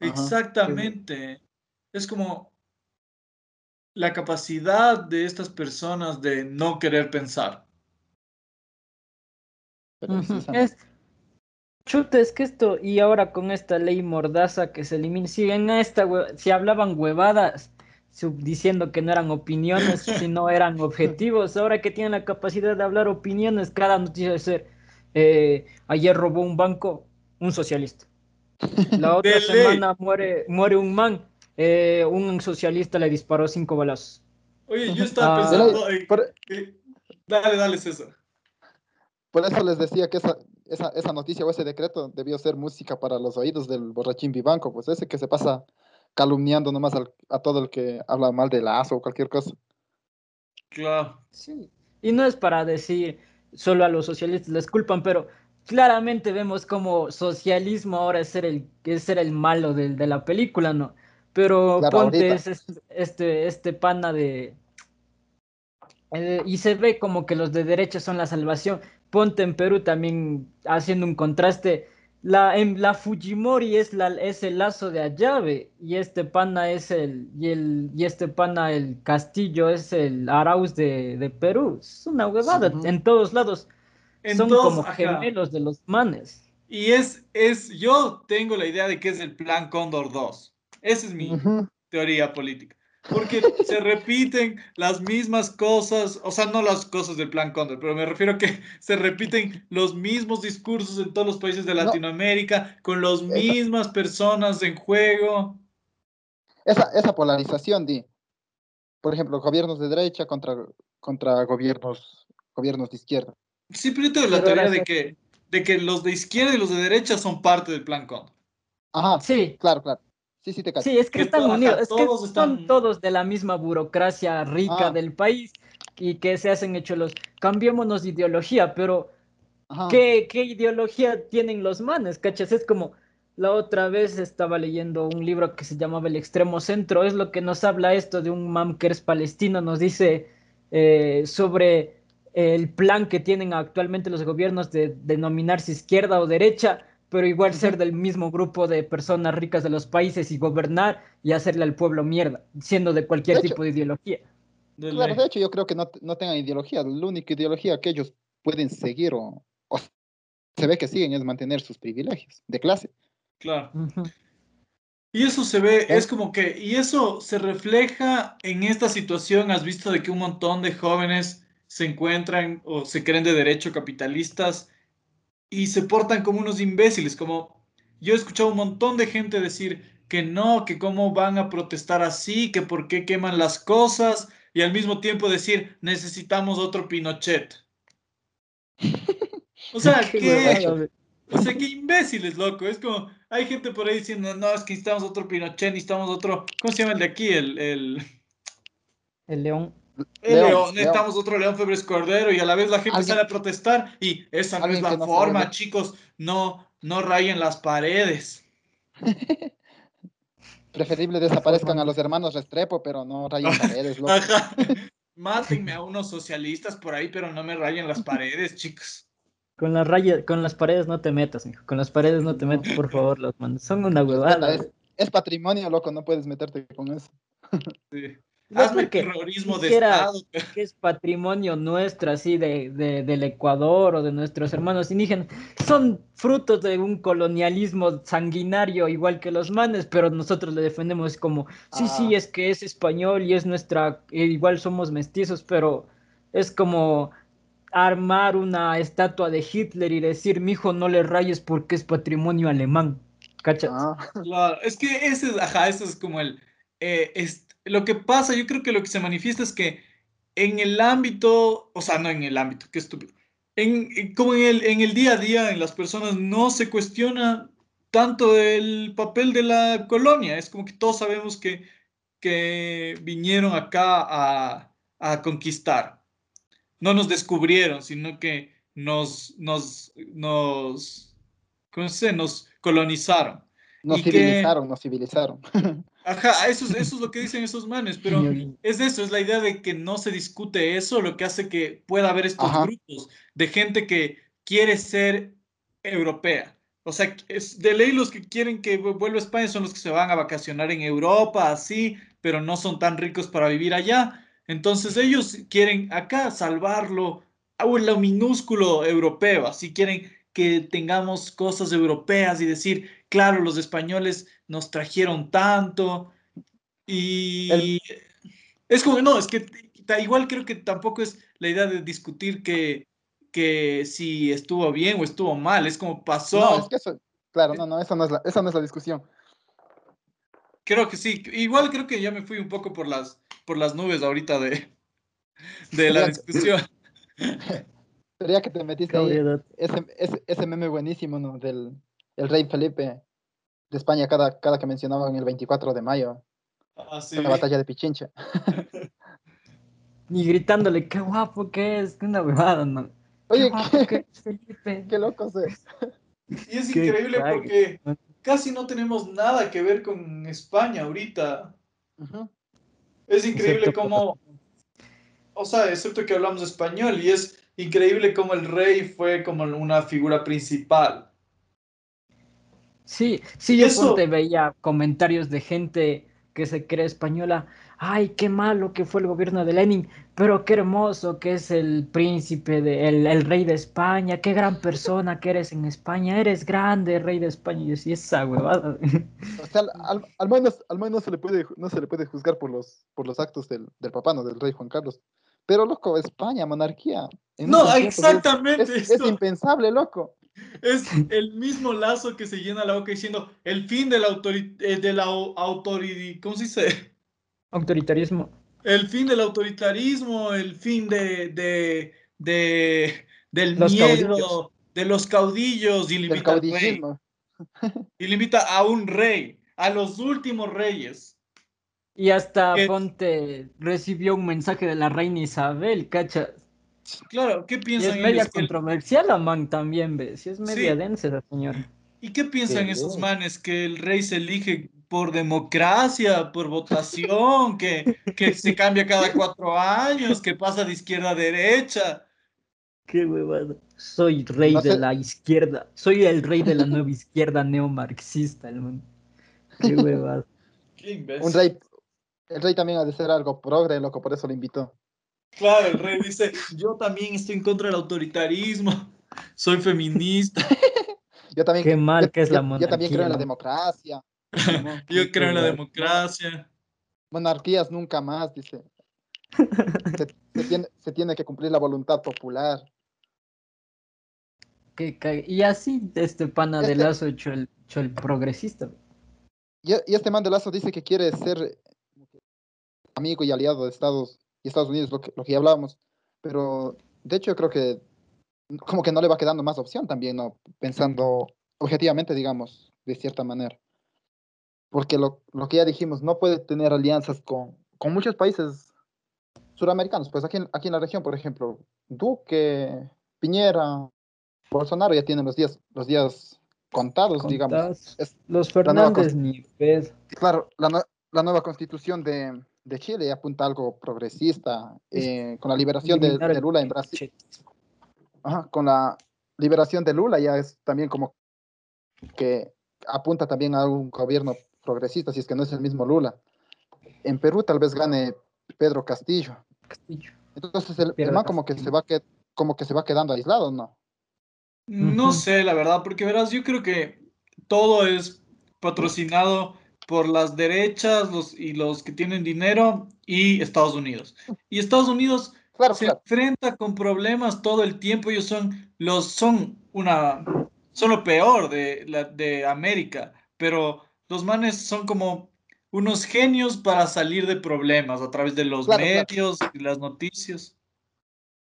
Exactamente. Es como la capacidad de estas personas de no querer pensar. Es, Chuta, es que esto, y ahora con esta ley mordaza que se elimina, si en esta, si hablaban huevadas diciendo que no eran opiniones, [laughs] sino eran objetivos, ahora que tienen la capacidad de hablar opiniones, cada noticia de ser, eh, ayer robó un banco un socialista. La [laughs] otra semana muere, muere un man, eh, un socialista le disparó cinco balazos. Oye, yo estaba ah. pensando, dale, dale, César. Por eso les decía que esa, esa, esa, noticia o ese decreto debió ser música para los oídos del borrachín vivanco, pues ese que se pasa calumniando nomás a todo el que habla mal de lazo o cualquier cosa. Claro. Sí. Y no es para decir solo a los socialistas les culpan, pero claramente vemos como socialismo ahora es ser el, es ser el malo de, de la película, ¿no? Pero ponte este, este pana de... Eh, y se ve como que los de derecha son la salvación ponte en Perú también haciendo un contraste. La, en, la Fujimori es, la, es el lazo de Ayave y este pana es el y, el, y este pana el Castillo es el Arauz de, de Perú. Es una huevada en todos lados. Son como gemelos de los manes. Y es, es, yo tengo la idea de que es el plan Cóndor 2. Esa es mi teoría política porque se repiten las mismas cosas, o sea, no las cosas del plan Condor, pero me refiero a que [laughs] se repiten los mismos discursos en todos los países de Latinoamérica, con las mismas personas en juego. Esa, esa polarización, Di. Por ejemplo, gobiernos de derecha contra, contra gobiernos, gobiernos de izquierda. Sí, pero yo tengo la teoría de que, de que los de izquierda y los de derecha son parte del plan Condor. Ajá, sí. Claro, claro. Sí, es que, están unidos, es que son todos de la misma burocracia rica ah. del país y que se hacen hechos los... Cambiémonos de ideología, pero ¿qué, ¿qué, ideología tienen los manes? ¿Cachas? Es como... La otra vez estaba leyendo un libro que se llamaba El extremo centro, es lo que nos habla esto de un mam que es palestino, nos dice eh, sobre el plan que tienen actualmente los gobiernos de denominarse izquierda o derecha, pero igual ser del mismo grupo de personas ricas de los países y gobernar y hacerle al pueblo mierda, siendo de cualquier tipo de ideología. Claro, de hecho yo creo que no, no, tengan ideología, la única ideología que ellos pueden seguir o, se ve que siguen es mantener sus privilegios de clase. Claro. Y eso se ve, es como que, y eso se refleja en esta situación, has visto de que un montón de jóvenes se encuentran o se creen de derecho capitalistas y se portan como unos imbéciles, como yo he escuchado un montón de gente decir que no, que cómo van a protestar así, que por qué queman las cosas y al mismo tiempo decir necesitamos otro Pinochet. O sea, [laughs] que o sea, qué imbéciles, loco. Es como, hay gente por ahí diciendo, no, es que necesitamos otro Pinochet, necesitamos otro, ¿cómo se llama el de aquí? El, el... el León. León, León, León. necesitamos otro León Febres Cordero y a la vez la gente sale a protestar y esa no es la no forma, chicos, no, no rayen las paredes. [laughs] Preferible desaparezcan a los hermanos Restrepo, pero no rayen [laughs] paredes, loco. Ajá. [laughs] Mátenme a unos socialistas por ahí, pero no me rayen las paredes, chicos. Con las rayas, con las paredes no te metas, mijo. Con las paredes no te metas, por favor, los manos. Son una huevada. es, es patrimonio, loco, no puedes meterte con eso. Sí. No, Hazme porque terrorismo de dijera Estado. que es patrimonio nuestro, así de, de- del Ecuador o de nuestros hermanos indígenas, son frutos de un colonialismo sanguinario igual que los manes, pero nosotros le defendemos como, sí, sí, Ah. es que es español y es nuestra, e igual somos mestizos, pero es como armar una estatua de Hitler y decir, mijo, no le rayes porque es patrimonio alemán. ¿Cachas? Ah, [laughs] Claro, es que ese es, ajá, ese es como el, eh, es- lo que pasa, yo creo que lo que se manifiesta es que en el ámbito, o sea, no en el ámbito, qué estúpido, en, en- como en el, en el día a día, en las personas no se cuestiona tanto el papel de la colonia, es como que todos sabemos que, que vinieron acá a, a conquistar, no nos descubrieron, sino que nos, nos, nos, ¿cómo se dice? Nos colonizaron. nos Y que- civilizaron, nos civilizaron. [laughs] Ajá, eso es, eso es lo que dicen esos manes, pero es eso, es la idea de que no se discute eso, lo que hace que pueda haber estos Ajá. grupos de gente que quiere ser europea. O sea, es de ley los que quieren que vu- vuelva a España son los que se van a vacacionar en Europa, así, pero no son tan ricos para vivir allá. Entonces ellos quieren acá salvarlo a lo minúsculo europeo, así quieren que tengamos cosas europeas y decir, claro, los españoles nos trajeron tanto y es como, no, es que igual creo que tampoco es la idea de discutir que, que si estuvo bien o estuvo mal, es como pasó, No, es que eso, claro, no, no, esa no es la, esa no es la discusión. creo que sí, igual creo que ya me fui un poco por las, por las nubes ahorita de, de la [laughs] discusión. [laughs] Sería que te metiste ahí, ese, ese, ese meme buenísimo, ¿no? Del el rey Felipe de España cada, cada que mencionaban el 24 de mayo, Así. la batalla de Pichincha. [laughs] Y gritándole, qué guapo que es, que una huevada, ¿no? [laughs] Oye, qué guapo qué, que es Felipe. [laughs] qué loco es. Y es Qué increíble crack. porque casi no tenemos nada que ver con España ahorita. Es increíble cómo, o sea, excepto que hablamos español, y es increíble cómo el rey fue como una figura principal. Sí, sí, yo eso- ponte veía comentarios de gente que se cree española. Ay, qué malo que fue el gobierno de Lenin, pero qué hermoso que es el príncipe, de, el, el rey de España, qué gran persona que eres en España, eres grande, rey de España. Y yo sí, esa huevada. O sea, al, al- al menos, al menos no se le puede, no se le puede juzgar por los, por los actos del, del papá, no del rey Juan Carlos. Pero, loco, España, monarquía. en No, es- exactamente. Es, es esto impensable, loco. es el mismo lazo que se llena la boca diciendo el fin del eh, de la autoridad, ¿cómo se dice? Autoritarismo. El fin del autoritarismo, el fin de, de, de del Los miedo, caudillos. de los caudillos, y caudillismo. Y le invita a un rey, a los últimos reyes. Y hasta ponte recibió un mensaje de la reina Isabel, ¿cachas? Claro, ¿qué Y piensan es media ellos? controversial la man también, ¿ves? Sí es media Sí. densa esa señora. ¿Y qué piensan Qué esos bien. manes? Que el rey se elige por democracia, por votación, que, que se cambia cada cuatro años, que pasa de izquierda a derecha. Qué huevada. Soy rey No de la izquierda. Soy el rey de la nueva izquierda neomarxista, el man. Qué huevada. [laughs] Qué imbécil. Un rey, el rey también ha de ser algo progre, loco, por eso lo invitó. Claro, el rey dice, yo también estoy en contra del autoritarismo, soy feminista, [laughs] Yo también, Qué mal yo- que es yo- la Yo también creo en la monarquía, democracia. [laughs] Yo creo en la democracia. Monarquías nunca más, dice. [laughs] Se, se tiene, se tiene que cumplir la voluntad popular. Y así este pana de Este- lazo hecho el, hecho el progresista. Y, y este man de Lazo dice que quiere ser amigo y aliado de Estados y Estados Unidos, lo que, lo que ya hablábamos. Pero de hecho yo creo que como que no le va quedando más opción también, ¿no? Pensando objetivamente, digamos, de cierta manera. Porque lo, lo que ya dijimos, no puede tener alianzas con, con muchos países suramericanos, pues aquí, aquí en la región, por ejemplo, Duque, Piñera, Bolsonaro ya tienen los días, los días contados, digamos. Es- Los Fernández ni. Claro, la, la nueva constitución de, de Chile apunta a algo progresista, eh, con la liberación de, Lula en Brasil. Ajá, con la liberación de Lula ya es también como que apunta también a un gobierno progresista, si es que no es el mismo Lula. En Perú tal vez gane Pedro Castillo. Castillo. Entonces el, el man como que se va que, como que se va quedando aislado, ¿no? No sé, la verdad, porque verás, yo creo que todo es patrocinado por las derechas los, y los que tienen dinero y Estados Unidos. Y Estados Unidos Claro, se claro. enfrenta con problemas todo el tiempo. Ellos son los son una son lo peor de la de América, pero los manes son como unos genios para salir de problemas a través de los Claro, medios y las noticias.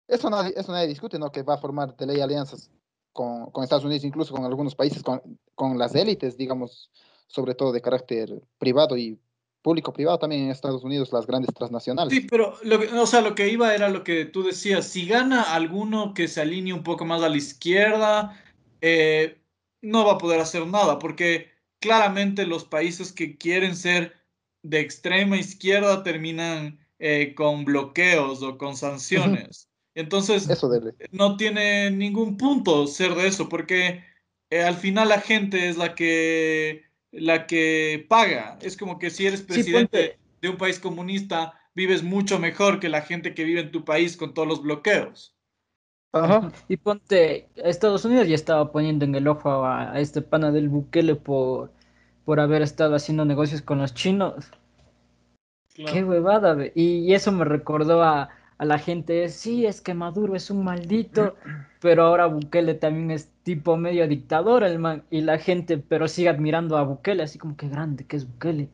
Eso nadie, eso nadie discute, ¿no? Que va a formar de ley alianzas con, con Estados Unidos, incluso con algunos países, con, con las élites, digamos, sobre todo de carácter privado y público-privado, también en Estados Unidos, las grandes transnacionales. Sí, pero lo que, o sea, lo que iba era lo que tú decías. Si gana alguno que se alinee un poco más a la izquierda, eh, no va a poder hacer nada, porque claramente los países que quieren ser de extrema izquierda terminan eh, con bloqueos o con sanciones. Entonces, Eso no tiene ningún punto ser de eso, porque eh, al final la gente es la que, la que paga. Es como que si eres presidente de un país comunista, vives mucho mejor que la gente que vive en tu país con todos los bloqueos. Ajá. Y ponte, Estados Unidos ya estaba poniendo en el ojo a, a este pana del Bukele por, por haber estado haciendo negocios con los chinos. Qué huevada, ve. Y, y eso me recordó a, a la gente, sí, es que Maduro es un maldito, pero ahora Bukele también es tipo medio dictador, el man, y la gente, pero sigue admirando a Bukele, así como que grande que es Bukele.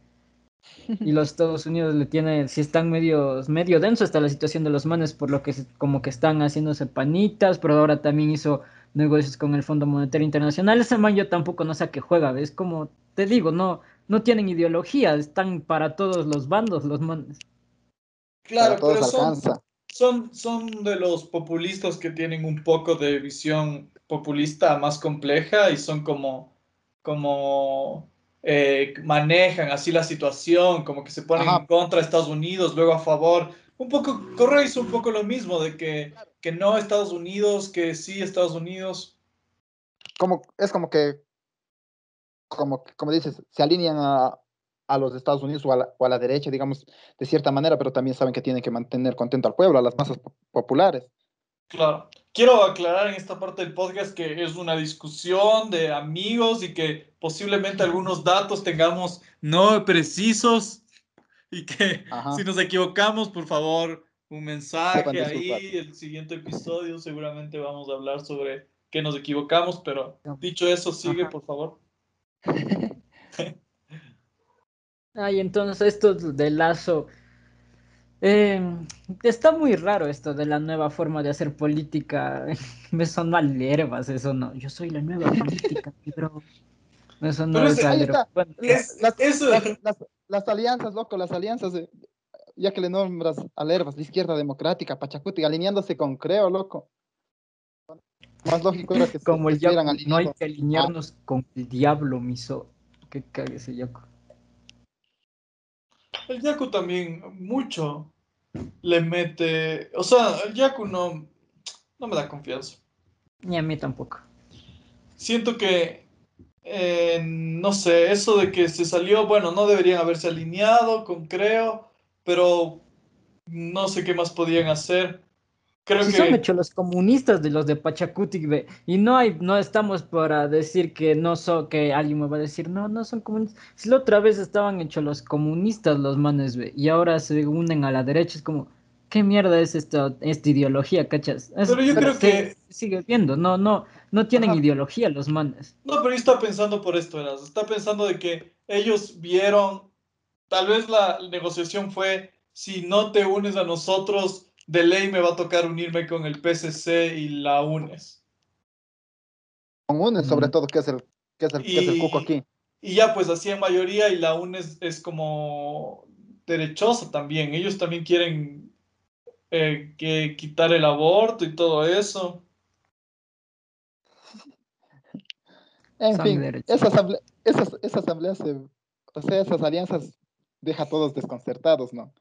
Y los Estados Unidos le tienen, si están medio, medio denso está la situación de los manes, por lo que como que están haciéndose panitas, pero ahora también hizo negocios con el Fondo Monetario Internacional. Ese man yo tampoco no sé a qué juega, es como te digo, no, no tienen ideología, están para todos los bandos los manes. Para todos alcanza. Son, son de los populistas que tienen un poco de visión populista más compleja y son como, como eh, manejan así la situación, como que se ponen Ajá. en contra de Estados Unidos, luego a favor. Un poco, Correa hizo un poco lo mismo, de que, que no Estados Unidos, que sí Estados Unidos. Como, es como que, como, como dices, se alinean a, a los Estados Unidos o a, la, o a la derecha, digamos, de cierta manera, pero también saben que tienen que mantener contento al pueblo, a las masas po- populares. Claro. Quiero aclarar en esta parte del podcast que es una discusión de amigos y que posiblemente algunos datos tengamos no precisos y que Ajá. si nos equivocamos, por favor, un mensaje ahí. El siguiente episodio seguramente vamos a hablar sobre que nos equivocamos, pero dicho eso, sigue, Ajá. por favor. [laughs] Ay, entonces esto de Lazo. eh, está muy raro esto de la nueva forma de hacer política. [laughs] Me sonó a lervas eso, no. Yo soy la nueva [laughs] política, bro. Me sonó Pero a ese- esa ahí lerva. está. Bueno, Es- Las, las, las- las alianzas, loco, las alianzas, eh, ya que le nombras a Lervas, la izquierda democrática, Pachacuti, alineándose con Creo, loco. Más lógico era que se como el Yaku, no hay que alinearnos con el diablo, miso. Que cague ese Yaku. El Yaku también mucho le mete, o sea, el Yaku no, no me da confianza. Ni a mí tampoco. siento que, eh, no sé, eso de que se salió, bueno, no deberían haberse alineado con Creo, pero no sé qué más podían hacer. Creo Si que... son hechos los comunistas de los de Pachacuti, ve, y no hay, no estamos para decir que no son, que alguien me va a decir, no, no son comunistas. Si la otra vez estaban hechos los comunistas los manes, ve, y ahora se unen a la derecha, es como, ¿qué mierda es esta, esta ideología, cachas? Es- Pero yo creo que- sigue viendo, no, no, no tienen Ajá. ideología los manes. No, pero yo estaba pensando por esto, Eras. Está pensando de que ellos vieron, tal vez la negociación fue, si no te unes a nosotros, de ley me va a tocar unirme con el PCC y la UNES. Con UNES, sobre Mm. todo, que es el, que es el, que es el cuco aquí. Y ya pues hacían mayoría y la UNES es como derechosa también. Ellos también quieren eh, que quitar el aborto y todo eso. En fin, esa asamblea, esas, esa asamblea se, o sea, esas alianzas deja a todos desconcertados, ¿no?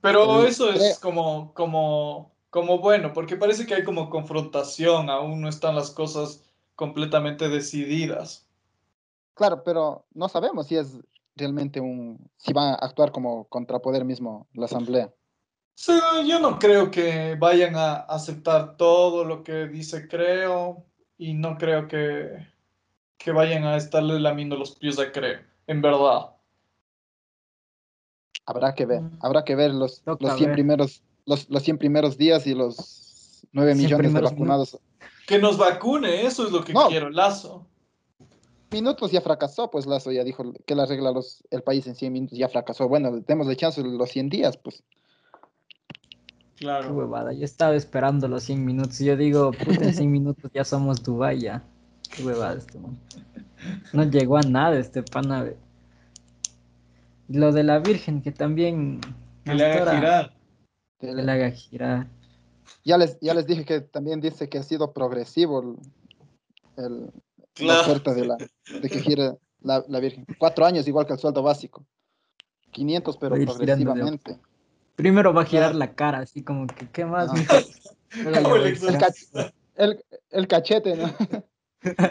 Pero eso es como, como, como bueno, porque parece que hay como confrontación, aún no están las cosas completamente decididas. Claro, pero no sabemos si es realmente un, si va a actuar como contrapoder mismo la asamblea. Sí, yo no creo que vayan a aceptar todo lo que dice Creo y no creo que, que vayan a estarle lamiendo los pies a Creo, en verdad. Habrá que ver, habrá que ver los, Toca los 100 ver. primeros, los, los 100 primeros días y los 9 100 millones de vacunados. Que nos vacune, eso es lo que No. quiero, Lazo. Minutos ya fracasó, pues Lazo ya dijo que la regla los, el país en 100 minutos ya fracasó. Bueno, démosle chance los 100 días, pues. Qué Claro. huevada, yo estaba esperando los 100 minutos. Yo digo, puta, en 100 minutos ya somos Dubái ya. Qué huevada este man. No llegó a nada este pana. Lo de la Virgen, que también. Que le haga ahora girar. que le haga girar. Ya les, ya les dije que también dice que ha sido progresivo el, el- la oferta de, la, de que gire la, la Virgen. Cuatro años igual que el sueldo básico. 500, pero progresivamente. Primero va a girar Claro. la cara, así como que, ¿qué más, Ah. [laughs] el, el cachete, ¿no?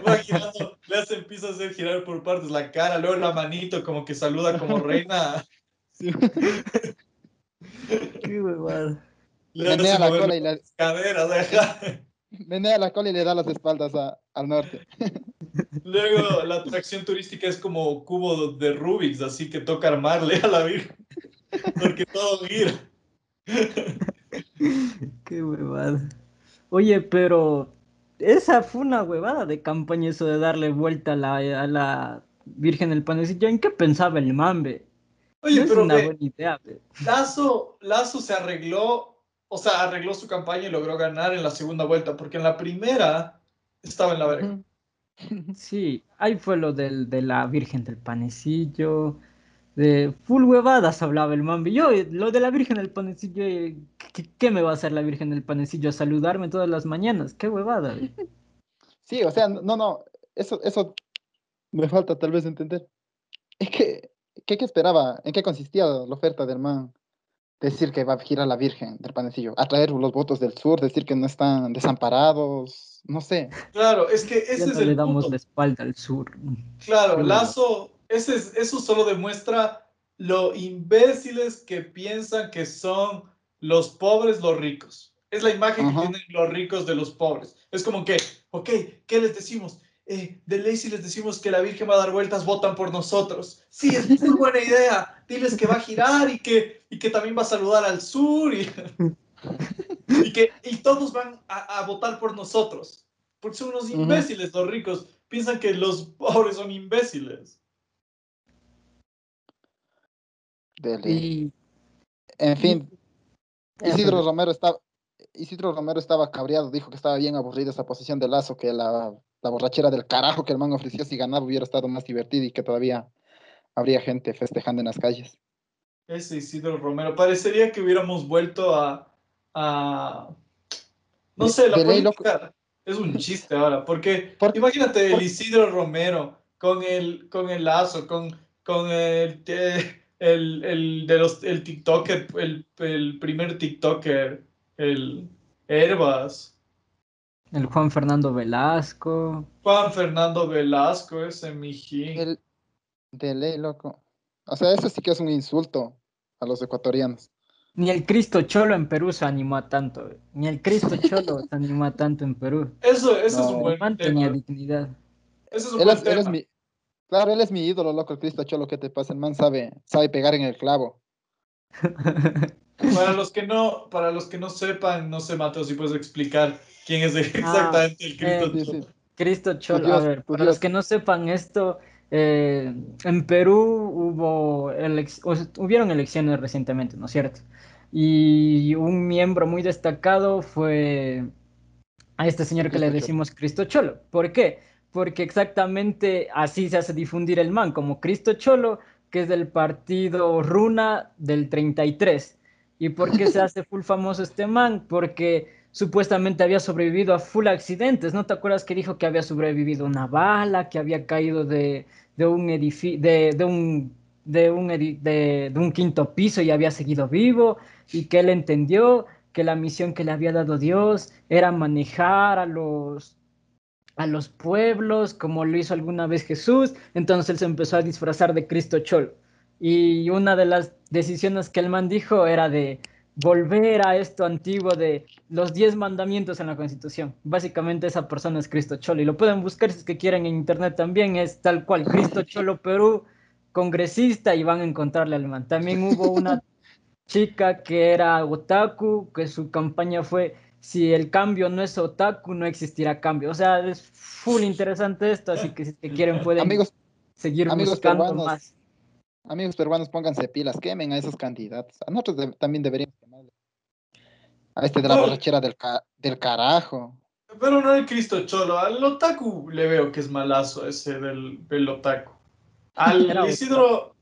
Va girando, le hace, empieza a hacer girar por partes la cara, luego la manito como que saluda como reina. Qué huevada. Menea la cola y las le, caderas, ajá. menea la cola y le da las espaldas a- al norte. Luego la atracción turística es como cubo de Rubik's, así que toca armarle a la Virgen. Porque todo gira. Qué huevada. Oye, pero esa fue una huevada de campaña, eso de darle vuelta a la, a la Virgen del Panecillo. ¿En qué pensaba el mambe? Oye, no es pero una ve, buena idea. ve. Lazo, Lazo se arregló, o sea, arregló su campaña y logró ganar en la segunda vuelta, porque en la primera estaba en la verga. [laughs] Sí, ahí fue lo del, de la Virgen del Panecillo. De full huevadas hablaba el mambe. Yo, eh, lo de la Virgen del Panecillo, eh, ¿qué, qué me va a hacer la Virgen del Panecillo? Saludarme todas las mañanas. Qué huevada. [laughs] ve. Sí, o sea, no, no, eso, eso me falta tal vez entender. Es que, ¿qué, qué esperaba? ¿En qué consistía la oferta del man? Decir que va a girar la Virgen del Panecillo, atraer los votos del sur, decir que no están desamparados, no sé. Claro, es que Ya ese no es le el damos punto. la espalda al sur. Claro, Lazo, ese es- eso solo demuestra lo imbéciles que piensan que son los pobres los ricos. Es la imagen que tienen los ricos de los pobres. Es como que, ok, ¿qué les decimos? Eh, de ley si les decimos que la Virgen va a dar vueltas, votan por nosotros. Sí, es muy [laughs] buena idea. Diles que va a girar y que, y que también va a saludar al sur y, y que y todos van a, a votar por nosotros. Porque son unos imbéciles los ricos. Piensan que los pobres son imbéciles. Y En fin, Isidro Romero estaba, Isidro Romero estaba cabreado, dijo que estaba bien aburrida esa posición de Lazo, que la, la borrachera del carajo que el man ofreció si ganaba hubiera estado más divertida y que todavía habría gente festejando en las calles. Ese Isidro Romero. Parecería que hubiéramos vuelto a. a- no sé, la política es un chiste ahora. Porque Por- imagínate el Isidro Romero con el, con el lazo, con, con el, eh, el, el de los, el TikToker, el, el primer TikToker, el Herbas. el Juan Fernando Velasco. Juan Fernando Velasco, ese mijín. El, de ley, loco. O sea, eso sí que es un insulto a los ecuatorianos. Ni el Cristo Cholo en Perú se animó a tanto. Ni el Cristo [laughs] Cholo se animó a tanto en Perú. Eso, eso es un buen tema. dignidad. Ese es un Él buen es, él es tema. mi, claro, él es mi ídolo, loco, el Cristo Cholo, ¿qué te pasa? El man sabe, sabe pegar en el clavo. Para los que no, para los que no sepan, no sé, Mateo, si puedes explicar quién es exactamente el Cristo. eh, Sí, Cholo. sí. Cristo Cholo, Dios, a ver, para Dios. los que no sepan esto, eh, en Perú hubo elec- o sea, hubieron elecciones recientemente, ¿no es cierto? Y un miembro muy destacado fue a este señor que le Cristo Cholo. decimos Cristo Cholo. ¿Por qué? Porque exactamente así se hace difundir el man, como Cristo Cholo, que es del partido Runa del 33. ¿Y por qué se [laughs] hace full famoso este man? Porque supuestamente había sobrevivido a full accidentes. ¿No te acuerdas que dijo que había sobrevivido una bala, que había caído de, un edificio, de, un, de, un de, un quinto piso y había seguido vivo? Y que él entendió que la misión que le había dado Dios era manejar a los a los pueblos, como lo hizo alguna vez Jesús. Entonces él se empezó a disfrazar de Cristo Chol. Y una de las decisiones que el man dijo era de volver a esto antiguo de los diez mandamientos en la Constitución. Básicamente esa persona es Cristo Cholo y lo pueden buscar si es que quieren en internet también, es tal cual, Cristo Cholo Perú, congresista y van a encontrarle al man. También hubo una [laughs] chica que era otaku, que su campaña fue si el cambio no es otaku, no existirá cambio. O sea, es full interesante esto, así que si quieren pueden amigos, seguir buscando más. Amigos peruanos, pónganse pilas, quemen a esos candidatos. A nosotros también deberíamos quemarle. A este de la borrachera del, del carajo. Pero no el Cristo Cholo, al Otaku le veo que es malazo ese del, del Otaku. Al [laughs] Isidro,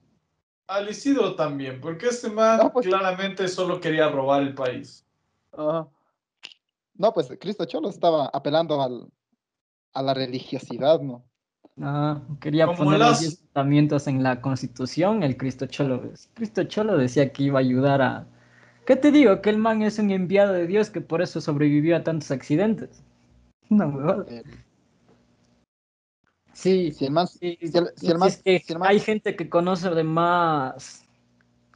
al Isidro también, porque este man pues claramente solo quería robar el país. No, pues Cristo Cholo estaba apelando al, a la religiosidad, ¿no? Ah, quería poner los 10 mandamientos en la constitución, el Cristo Cholo. Cristo Cholo decía que iba a ayudar a... ¿Qué te digo? Que el man es un enviado de Dios que por eso sobrevivió a tantos accidentes. [laughs] No, mejor. Sí, si el man, sí, si el, hay gente que conoce de más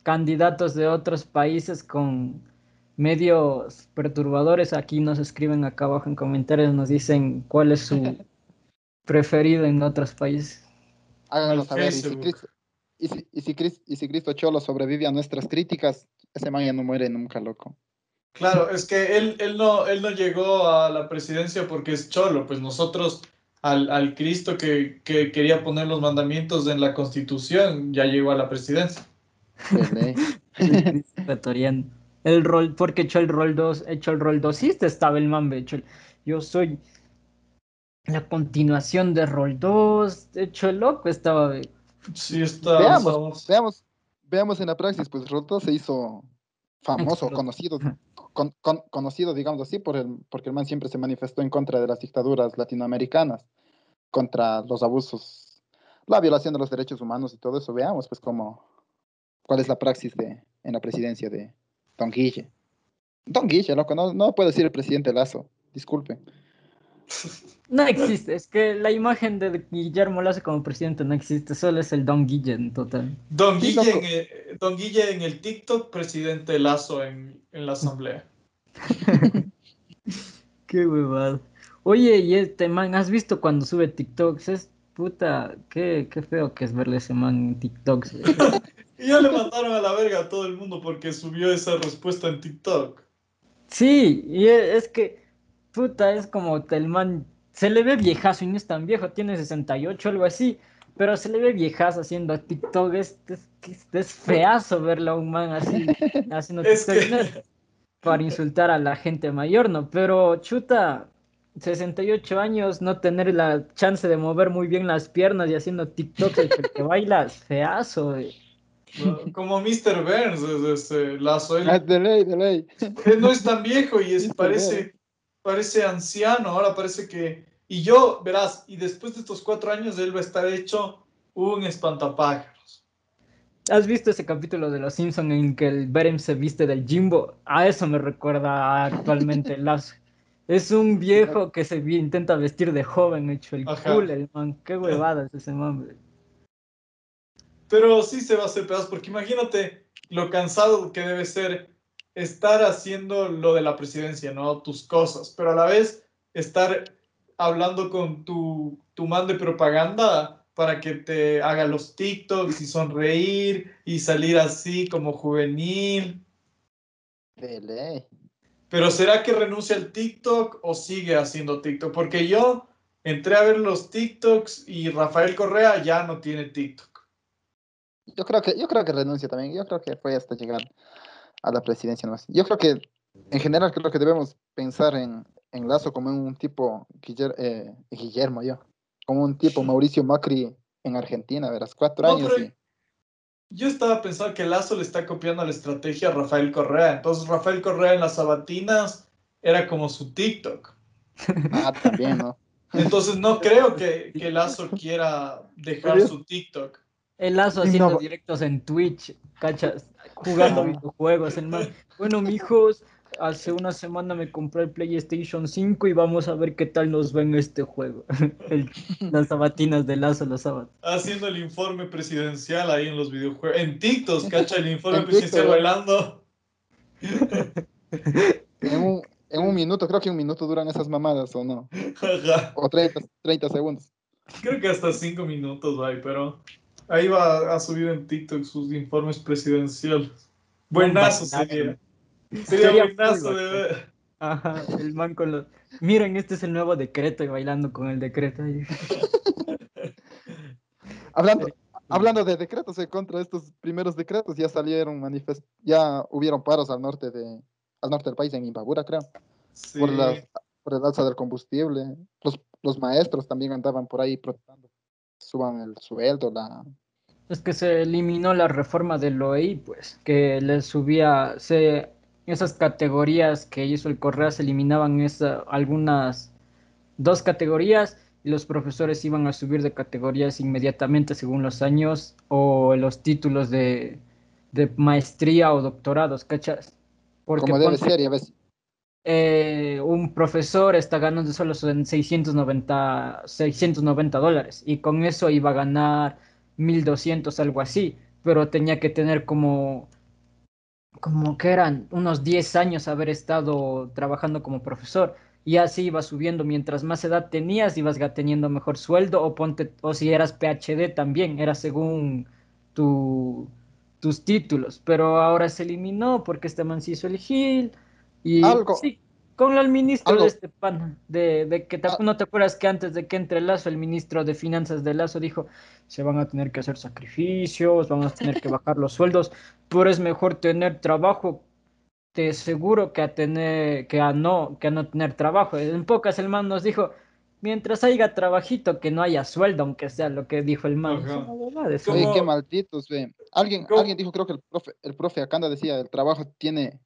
candidatos de otros países con medios perturbadores. Aquí nos escriben acá abajo en comentarios, nos dicen cuál es su [laughs] preferido en otros países. Háganos saber. Y si, y, si, Cristo Cholo sobrevive a nuestras críticas, ese man ya no muere nunca, loco. Claro, es que él, él, no, él no llegó a la presidencia porque es Cholo, pues nosotros al, al Cristo que, que, quería poner los mandamientos en la Constitución ya llegó a la presidencia. [laughs] el rol, porque echó el rol 2, echó el rol 2, sí, este estaba el man, hecho, yo soy la continuación de Roll 2, de hecho el loco estaba... Sí, está. Veamos, veamos, veamos en la praxis, pues Roll 2 se hizo famoso, conocido, conocido, digamos así, por el, porque el man siempre se manifestó en contra de las dictaduras latinoamericanas, contra los abusos, la violación de los derechos humanos y todo eso. Veamos, pues, cómo, cuál es la praxis de, en la presidencia de Don Guille. Don Guille, loco, no, no puedo decir el presidente Lazo, disculpe. No existe, es que la imagen de Guillermo Lazo como presidente no existe, solo es el Don Guille en total. Don Guille, en el, Don Guille en el TikTok, presidente Lazo en, en la asamblea. [laughs] qué huevado. Oye, y este man, ¿has visto cuando sube TikToks? Es puta, qué, qué feo que es verle ese man en TikToks. [laughs] y ya le mandaron a la verga a todo el mundo porque subió esa respuesta en TikTok. Sí, y es que puta, es como el man, se le ve viejazo y no es tan viejo, tiene 68 algo así, pero se le ve viejazo haciendo TikTok, es, es, feazo verlo a un man así, [laughs] haciendo TikTok, para insultar a la gente mayor, ¿no? Pero chuta, 68 años, no tener la chance de mover muy bien las piernas y haciendo TikTok, el que baila, [laughs] feazo, Como Mr. Burns, este, lazo. Ah, de ley, de ley. no es tan viejo y es, parece, parece anciano, ahora parece que... Y yo, verás, y después de estos cuatro años él va a estar hecho un espantapájaros. ¿Has visto ese capítulo de Los Simpsons en que el Berem se viste del Jimbo? A eso me recuerda actualmente [laughs] Lazo. Es un viejo que se intenta vestir de joven, hecho el cool, el man. Qué huevada es ese man. Pero sí se va a hacer pedazo, porque imagínate lo cansado que debe ser estar haciendo lo de la presidencia, ¿no? Tus cosas, pero a la vez estar hablando con tu, tu man de propaganda para que te haga los TikToks y sonreír y salir así como juvenil. Pero ¿será que renuncia al TikTok o sigue haciendo TikTok? Porque yo entré a ver los TikToks y Rafael Correa ya no tiene TikTok. Yo creo que, yo creo que renuncia también. Yo creo que fue hasta llegar a la presidencia. ¿no? Yo creo que en general creo que debemos pensar en, en Lazo como un tipo eh, Guillermo, yo, como un tipo Mauricio Macri en Argentina, verás, cuatro años. yo estaba pensando que Lazo le está copiando la estrategia a Rafael Correa. Entonces, Rafael Correa en las sabatinas era como su TikTok. Ah, también, ¿no? Entonces, no creo que, [laughs] que Lazo quiera dejar su TikTok. El Lazo haciendo directos en Twitch, cachas, jugando [laughs] videojuegos. El man. Bueno, mijos, hace una semana me compré el PlayStation 5 y vamos a ver qué tal nos va en este juego. [laughs] las sabatinas de Lazo, los sábados. Haciendo el informe presidencial ahí en los videojuegos. En TikTok, [laughs] cacha, el informe presidencial bailando. En un, en un, minuto, creo que un minuto duran esas mamadas, ¿o no? o 30, 30 segundos. Creo que hasta 5 minutos, hay, pero ahí va a subir en TikTok sus informes presidenciales. Buenazo sería. Sería, buenazo de ver. Ajá, el man con los. Miren, este es el nuevo decreto y bailando con el decreto. [laughs] hablando, hablando de decretos, eh, contra estos primeros decretos, ya salieron manifest ya hubieron paros al norte de al norte del país, en Imbabura, creo. Por, la, por el alza del combustible. Los, los maestros también andaban por ahí protestando. Suban el sueldo, la, es que se eliminó la reforma del OEI, pues, que le subía, se esas categorías que hizo el Correa se eliminaban esa, algunas dos categorías y los profesores iban a subir de categorías inmediatamente según los años o los títulos de, de maestría o doctorados, ¿cachas? Porque Como debe ser, ya ves. Eh, un profesor está ganando solo 690, 690 dólares y con eso iba a ganar 1200, algo así, pero tenía que tener como como que eran unos 10 años haber estado trabajando como profesor y así iba subiendo. Mientras más edad tenías ibas teniendo mejor sueldo o ponte o si eras PhD también era según tu, tus títulos. Pero ahora se eliminó porque este man se hizo el Gil y sí con el ministro de este pan, de, de que ah. no te acuerdas que antes de que entre Lazo, el ministro de Finanzas de Lazo dijo, se van a tener que hacer sacrificios, vamos a tener que bajar los sueldos, pero es mejor tener trabajo, te seguro que a tener, que a no, que a no tener trabajo. En pocas el man nos dijo, mientras haya trabajito, que no haya sueldo, aunque sea lo que dijo el man. Oye, qué malditos, ve. Alguien, alguien dijo, creo que el profe, el profe Acanda decía, el trabajo tiene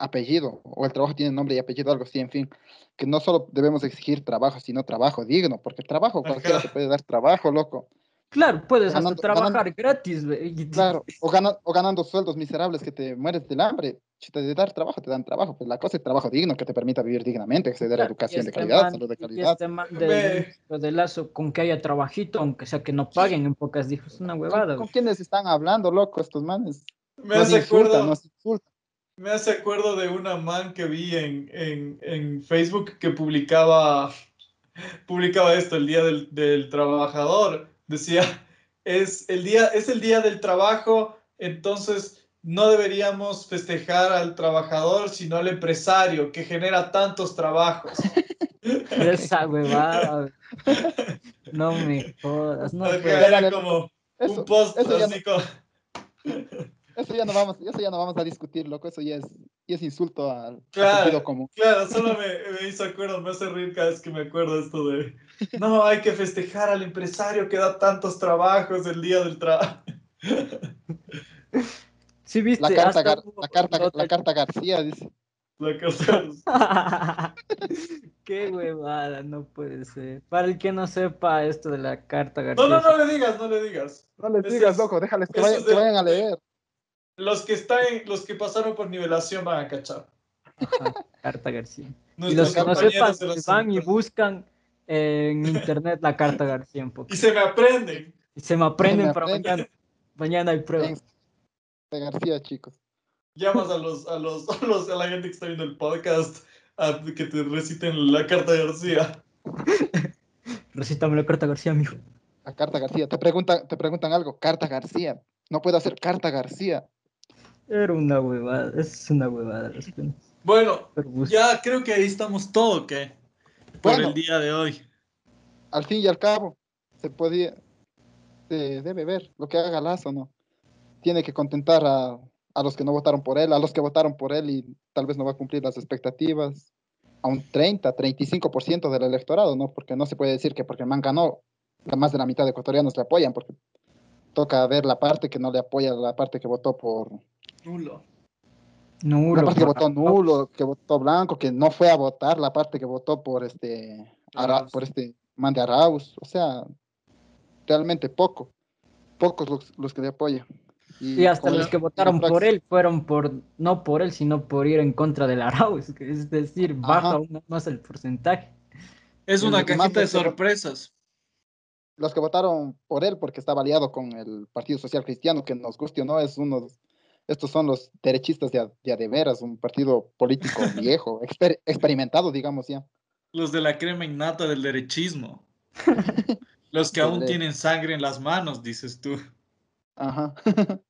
apellido o el trabajo tiene nombre y apellido, algo así, en fin, que no solo debemos exigir trabajo, sino trabajo digno, porque trabajo cualquiera te puede dar trabajo, loco. Claro, puedes trabajar gratis. Claro, o, o, ganando sueldos miserables que te mueres del hambre. Si te dar trabajo, te dan trabajo. Pues la cosa es trabajo digno que te permita vivir dignamente, acceder a educación de este calidad, salud de calidad. este de, lazo, con que haya trabajito, aunque sea que no paguen en pocas dijo, es una huevada. ¿Con, quiénes están hablando, loco, estos manes? Me hace acuerdo. Nos insultan me hace acuerdo de una man que vi en, en, en Facebook que publicaba, publicaba esto, el Día del, del, Trabajador. Decía, es el, día, es el Día del Trabajo, entonces no deberíamos festejar al trabajador, sino al empresario que genera tantos trabajos. [laughs] Esa huevada. No me jodas. No, Era como un post así como... [laughs] Eso ya no vamos, eso ya no vamos a discutir, loco. Eso ya es, es insulto al claro, común. Claro, solo me, me, hizo acuerdo, me hace reír cada vez que me acuerdo esto de no, hay que festejar al empresario que da tantos trabajos el día del trabajo. Sí, viste. La carta, la, carta, la carta García, dice. La carta [laughs] Qué huevada, no puede ser. Para el que no sepa esto de la carta García. No, no, no le digas, no le digas. No le digas, loco, déjales que vayan a leer los que están, los que pasaron por nivelación van a cachar. carta García. y los que no sepan, van y buscan en internet la carta García un poco. Y se me aprenden. Y se me aprenden para mañana. Mañana hay pruebas. De García, chicos. Llamas a los, a los, a los, a la gente que está viendo el podcast a que te reciten la carta García. Recítame la carta García, mijo. La carta García. Te preguntan, te preguntan algo. Carta García. No puedo hacer carta García. Era una huevada, es una huevada. Bueno, ya creo que ahí estamos todo, ¿qué? Por el día de hoy. Al fin y al cabo, se podía, se debe ver lo que haga Lazo, ¿no? Tiene que contentar a, a los que no votaron por él, a los que votaron por él y tal vez no va a cumplir las expectativas, a un 30, 35% del electorado, ¿no? Porque no se puede decir que porque el man ganó, más de la mitad de ecuatorianos le apoyan, porque toca ver la parte que no le apoya, la parte que votó por... Nulo. Nulo. La parte que votó nulo, que votó blanco, que no fue a votar, la parte que votó por este, Ara- por este man de Arauz, o sea, realmente poco, pocos los, los que le apoyan. Y hasta los que votaron por él fueron por, no por él, sino por ir en contra del Arauz, que es decir, baja Ajá. aún más el porcentaje. Es una cajita de sorpresas. Los que votaron por él porque estaba aliado con el Partido Social Cristiano, que nos guste o no, es uno, estos son los derechistas de, de de veras, un partido político [laughs] viejo, exper- experimentado, digamos ya. Los de la crema innata del derechismo. [laughs] Los que aún tienen sangre en las manos, dices tú. Ajá. [laughs]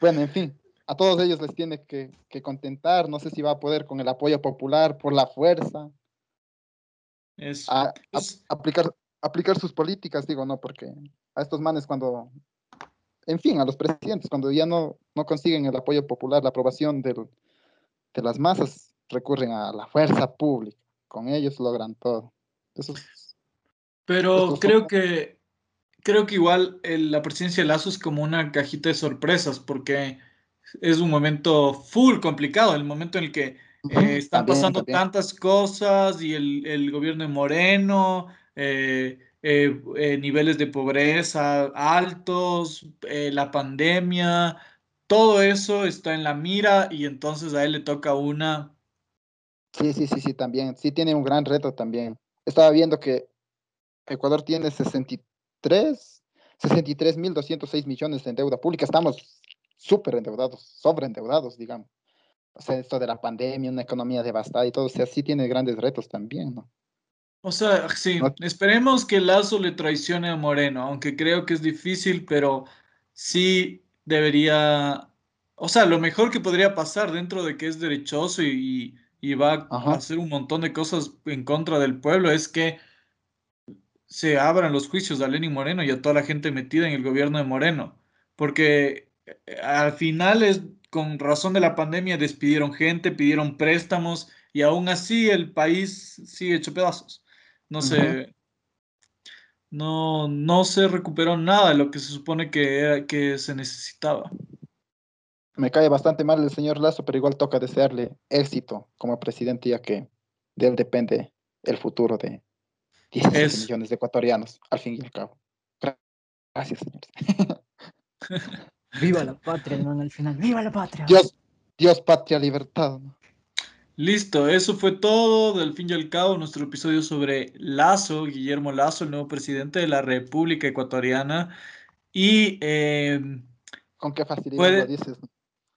bueno, en fin, a todos ellos les tiene que, que contentar. No sé si va a poder con el apoyo popular, por la fuerza, Es, a, a- aplicar, aplicar sus políticas, digo, no, porque a estos manes cuando, en fin, a los presidentes, cuando ya no, no consiguen el apoyo popular, la aprobación del, de las masas, recurren a la fuerza pública. Con ellos logran todo. Eso es- pero creo son- que creo que igual el- la presidencia de Lazo es como una cajita de sorpresas, porque es un momento full complicado, el momento en el que eh, están pasando tantas cosas y el, el gobierno de Moreno, eh, eh, eh, niveles de pobreza altos, eh, la pandemia, todo eso está en la mira y entonces a él le toca una... Sí, sí, sí, sí, también. Sí tiene un gran reto también. Estaba viendo que Ecuador tiene 63, 63.206 millones en deuda pública. Estamos súper endeudados, sobreendeudados, digamos. O sea, esto de la pandemia, una economía devastada y todo, o sea, sí tiene grandes retos también, ¿no? O sea, sí, esperemos que Lazo le traicione a Moreno, aunque creo que es difícil, pero sí debería, o sea, lo mejor que podría pasar dentro de que es derechoso y, y va a hacer un montón de cosas en contra del pueblo es que se abran los juicios a Lenín Moreno y a toda la gente metida en el gobierno de Moreno, porque eh, al final es con razón de la pandemia despidieron gente, pidieron préstamos y aún así el país sigue hecho pedazos. No se, no, no se recuperó nada de lo que se supone que, era- que se necesitaba. Me cae bastante mal el señor Lazo, pero igual toca desearle éxito como presidente, ya que de él depende el futuro de 17 Es- millones de ecuatorianos, al fin y al cabo. Gra- Gracias, señores. [laughs] Viva la [laughs] patria, hermano, al final. ¡Viva la patria! Dios, Dios, patria, libertad. ¿no? Listo, eso fue todo. Del fin y al cabo, nuestro episodio sobre Lazo, Guillermo Lazo, el nuevo presidente de la República Ecuatoriana. Y, eh, Con qué facilidad Puede- lo dices.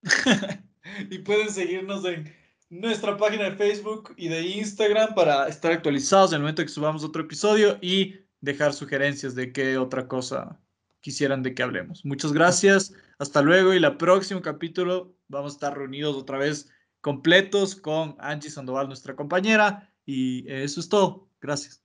[laughs] y pueden seguirnos en nuestra página de Facebook y de Instagram para estar actualizados en el momento que subamos otro episodio y dejar sugerencias de qué otra cosa quisieran de que hablemos. Muchas gracias, hasta luego y el próximo capítulo vamos a estar reunidos otra vez completos con Angie Sandoval, nuestra compañera, y eso es todo. Gracias.